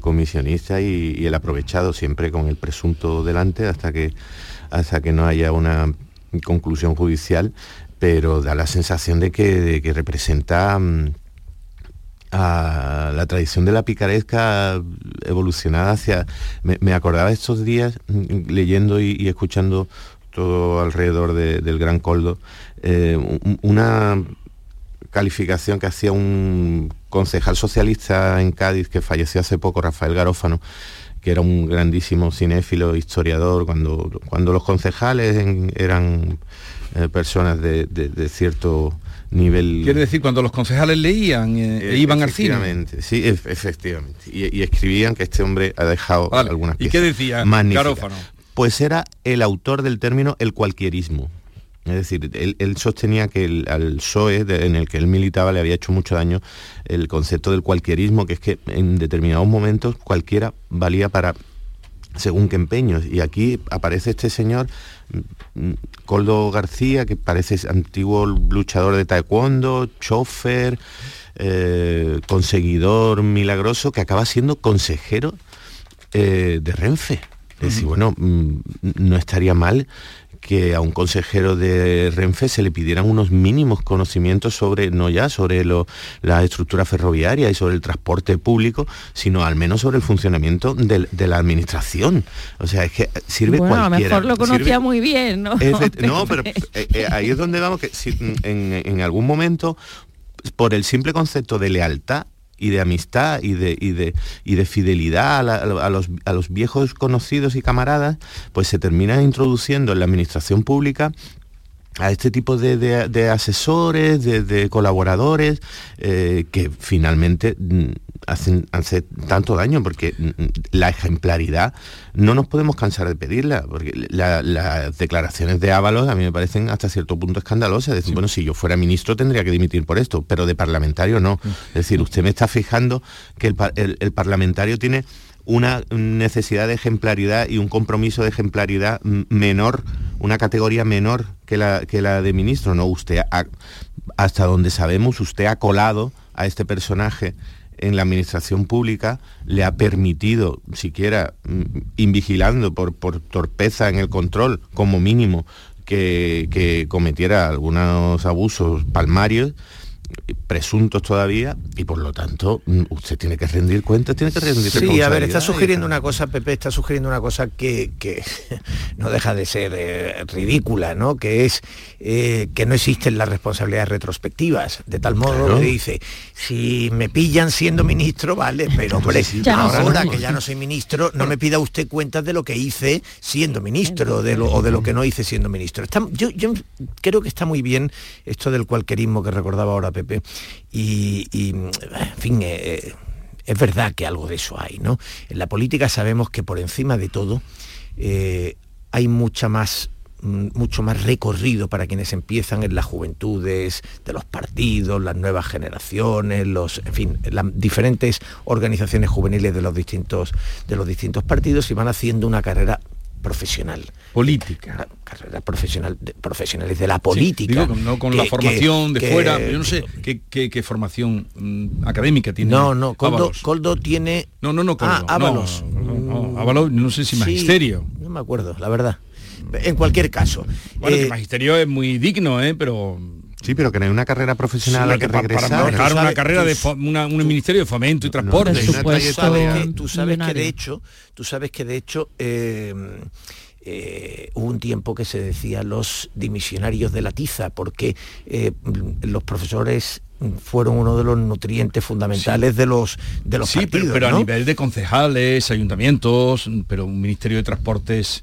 comisionista y, el aprovechado siempre con el presunto delante hasta que, hasta que no haya una conclusión judicial, pero da la sensación de que, representa mm, a la tradición de la picaresca evolucionada hacia... Me, acordaba estos días mm, leyendo y, escuchando todo alrededor del Gran Coldo, eh, una calificación que hacía un concejal socialista en Cádiz que falleció hace poco, Rafael Garófano, que era un grandísimo cinéfilo, historiador, cuando, cuando los concejales eran eh, personas de, cierto nivel... Quiere decir, cuando los concejales leían eh, e iban al cine. Sí, efectivamente. Y, escribían que este hombre ha dejado algunas piezas ¿Y qué decía Garófano? Pues era el autor del término el cualquierismo. Es decir, él, sostenía que el, al PSOE, en el que él militaba, le había hecho mucho daño el concepto del cualquierismo, que es que en determinados momentos cualquiera valía para según qué empeños. Y aquí aparece este señor, mm, Coldo García, que parece antiguo luchador de taekwondo, chofer, eh, conseguidor milagroso, que acaba siendo consejero eh, de Renfe. Es decir, bueno, mm, no estaría mal que a un consejero de Renfe se le pidieran unos mínimos conocimientos sobre, no ya sobre lo, la estructura ferroviaria y sobre el transporte público, sino al menos sobre el funcionamiento de, de la administración. O sea, es que sirve bueno, cualquiera. A lo mejor lo conocía Sirve- muy bien, ¿no? [laughs] no, pero eh, eh, ahí es donde vamos, que si en, en algún momento, por el simple concepto de lealtad, y de amistad y de, y de, y de fidelidad a, los, a los viejos conocidos y camaradas, pues se termina introduciendo en la administración pública a este tipo de, de- asesores, de, de colaboradores, eh, que finalmente mm, hacen, hace tanto daño, porque mm, la ejemplaridad no nos podemos cansar de pedirla, porque la- las declaraciones de Ábalos a mí me parecen hasta cierto punto escandalosas. Decir, bueno, si yo fuera ministro tendría que dimitir por esto, pero de parlamentario no. Es decir, usted me está fijando que el, par- el- el parlamentario tiene una necesidad de ejemplaridad y un compromiso de ejemplaridad menor, una categoría menor que la, que la de ministro. No, usted, ha- hasta donde sabemos, usted ha colado a este personaje en la administración pública, le ha permitido, siquiera mm, invigilando por, por torpeza en el control, como mínimo, que, que cometiera algunos abusos palmarios presuntos todavía y por lo tanto mm, usted tiene que rendir cuentas, tiene que rendir Sí, a ver, está sugiriendo una cosa, Pepe, está sugiriendo una cosa que, que [laughs] no deja de ser eh, ridícula, ¿no? Que es eh, que no existen las responsabilidades retrospectivas, de tal modo Claro. que dice, si me pillan siendo ministro, vale, pero hombre, ahora que ya no soy ministro, no me pida usted cuentas de lo que hice siendo ministro de lo, o de lo que no hice siendo ministro. Está- yo, yo creo que está muy bien esto del cualquerismo que recordaba ahora Pepe, y, en fin, eh, eh, es verdad que algo de eso hay, ¿no? En la política sabemos que por encima de todo eh, hay mucha más mm, mucho más recorrido para quienes empiezan en las juventudes de los partidos, las nuevas generaciones, los, en fin, las diferentes organizaciones juveniles de los distintos de los distintos partidos y van haciendo una carrera profesional. Política. Carrera profesional, de, profesionales de la política. Sí, digo, no con la formación que- de que- fuera. Yo no sé qué, qué- qué formación mm, académica tiene. No, no, Coldo. Coldo tiene... No, no, no, Coldo. Ah, Ábalos. No, no, no, Ábalos, no sé si Sí, magisterio. No me acuerdo, la verdad. En cualquier caso. Bueno, eh, que magisterio es muy digno, ¿eh? Pero... Sí, pero que no hay una carrera profesional a que para, para regresar. manejar una carrera tú- de una- un ministerio de fomento y transporte. tú sabes que, tú sabes que millonaria. de hecho, tú sabes que de hecho eh, eh, hubo un tiempo que se decía los dimisionarios de la tiza, porque eh, los profesores fueron uno de los nutrientes fundamentales de los de los sí, pero- partidos. pero, ¿no? a nivel de concejales, ayuntamientos, pero un ministerio de transportes eh,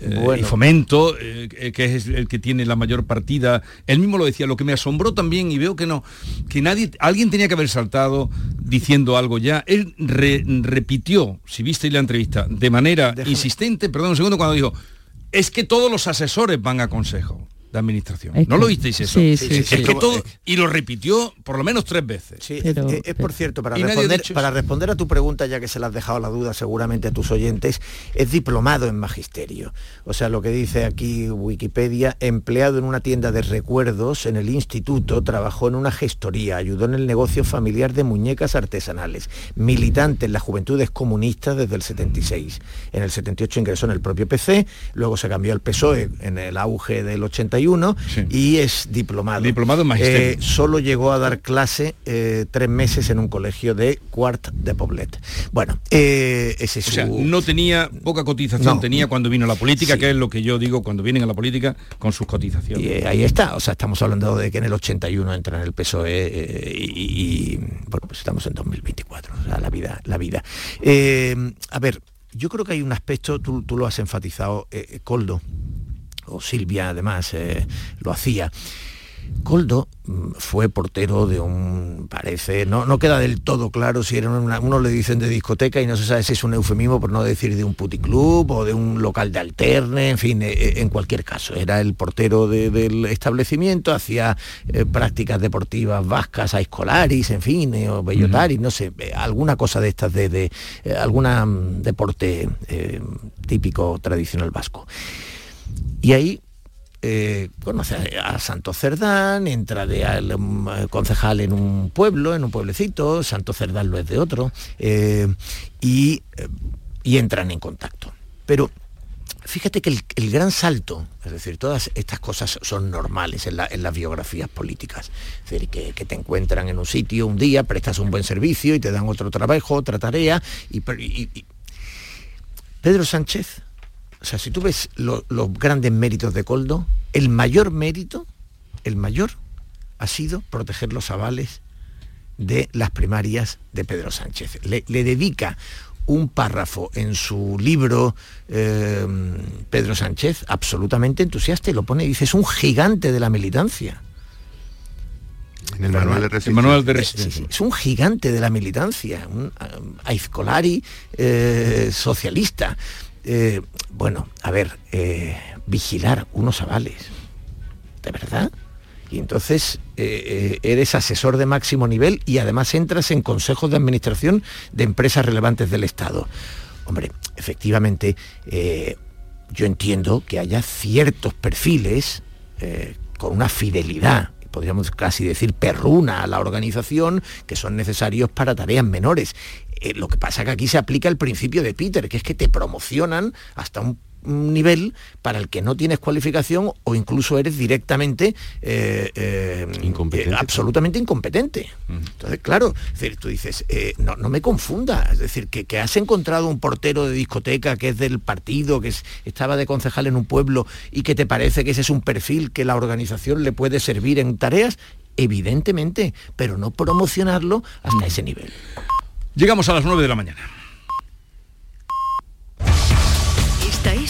Bueno. y fomento, eh, eh, que es el que tiene la mayor partida. Él mismo lo decía, lo que me asombró también, y veo que no, que nadie, alguien tenía que haber saltado diciendo algo ya. Él re- repitió, si visteis la entrevista, de manera insistente, perdón un segundo, cuando dijo, es que todos los asesores van a consejo de administración. Es ¿No que- lo visteis eso? sí, sí, es sí. que todo, y lo repitió por lo menos tres veces. Sí, Pero- es, es por cierto, para responder, para responder a tu pregunta, ya que se la has dejado la duda seguramente a tus oyentes, es diplomado en magisterio. O sea, lo que dice aquí Wikipedia, empleado en una tienda de recuerdos en el instituto, trabajó en una gestoría, ayudó en el negocio familiar de muñecas artesanales, militante en las juventudes comunistas desde el 76. En el 78 ingresó en el propio PC, luego se cambió al PSOE en el auge del 81 Sí. y es diplomado. Diplomado en magisterio. Eh, solo llegó a dar clase eh, tres meses en un colegio de Quart de Poblet. Bueno, eh, ese es O sea, su- no tenía poca cotización, No. tenía cuando vino a la política, Sí. que es lo que yo digo cuando vienen a la política con sus cotizaciones. Y ahí está, o sea, estamos hablando de que en el 81 entra en el PSOE y, y- bueno, pues estamos en 2024, o sea, la vida, la vida. A ver, yo creo que hay un aspecto, tú, tú lo has enfatizado, eh, Coldo, o Silvia además eh, lo hacía. Coldo mm, fue portero de un, parece, no, no queda del todo claro si era una, uno le dicen de discoteca y no se sabe si es un eufemismo por no decir de un puticlub o de un local de alterne, en fin, eh, eh, en cualquier caso, era el portero de- del establecimiento, hacía eh, prácticas deportivas vascas a escolaris, en fin, eh, o bellotaris, no sé, alguna cosa de estas de, de eh, alguna mm, deporte típico tradicional vasco. Y ahí eh, conoce a, Santo Cerdán, entra de al, um, concejal en un pueblo, en un pueblecito, Santo Cerdán lo es de otro, eh, y, eh, y entran en contacto. Pero fíjate que el, gran salto, es decir, todas estas cosas son normales en, las biografías políticas. Es decir, que, te encuentran en un sitio un día, prestas un buen servicio y te dan otro trabajo, otra tarea. Y, Pedro Sánchez, o sea, si tú ves los grandes méritos de Coldo, el mayor mérito, el mayor, ha sido proteger los avales de las primarias de Pedro Sánchez. Le, dedica un párrafo en su libro eh, Pedro Sánchez absolutamente entusiasta y lo pone y dice es un gigante de la militancia. En el manual de resistencia. Es, un gigante de la militancia, un aizcolari eh, socialista. Eh, bueno, a ver, vigilar unos avales. ¿De verdad? y entonces eh, eh, eres asesor de máximo nivel y además entras en consejos de administración de empresas relevantes del Estado. Hombre, efectivamente, eh, yo entiendo que haya ciertos perfiles con una fidelidad podríamos casi decir perruna a la organización, que son necesarios para tareas menores. lo que pasa es que aquí se aplica el principio de Peter, que es que te promocionan hasta un nivel para el que no tienes cualificación o incluso eres directamente eh, eh, incompetente. Eh, absolutamente incompetente. Entonces, claro, tú dices, no, me confunda, es decir, que, has encontrado un portero de discoteca que es del partido, que estaba de concejal en un pueblo y que te parece que ese es un perfil que la organización le puede servir en tareas, evidentemente, pero no promocionarlo hasta ese nivel. Llegamos a las 9 de la mañana.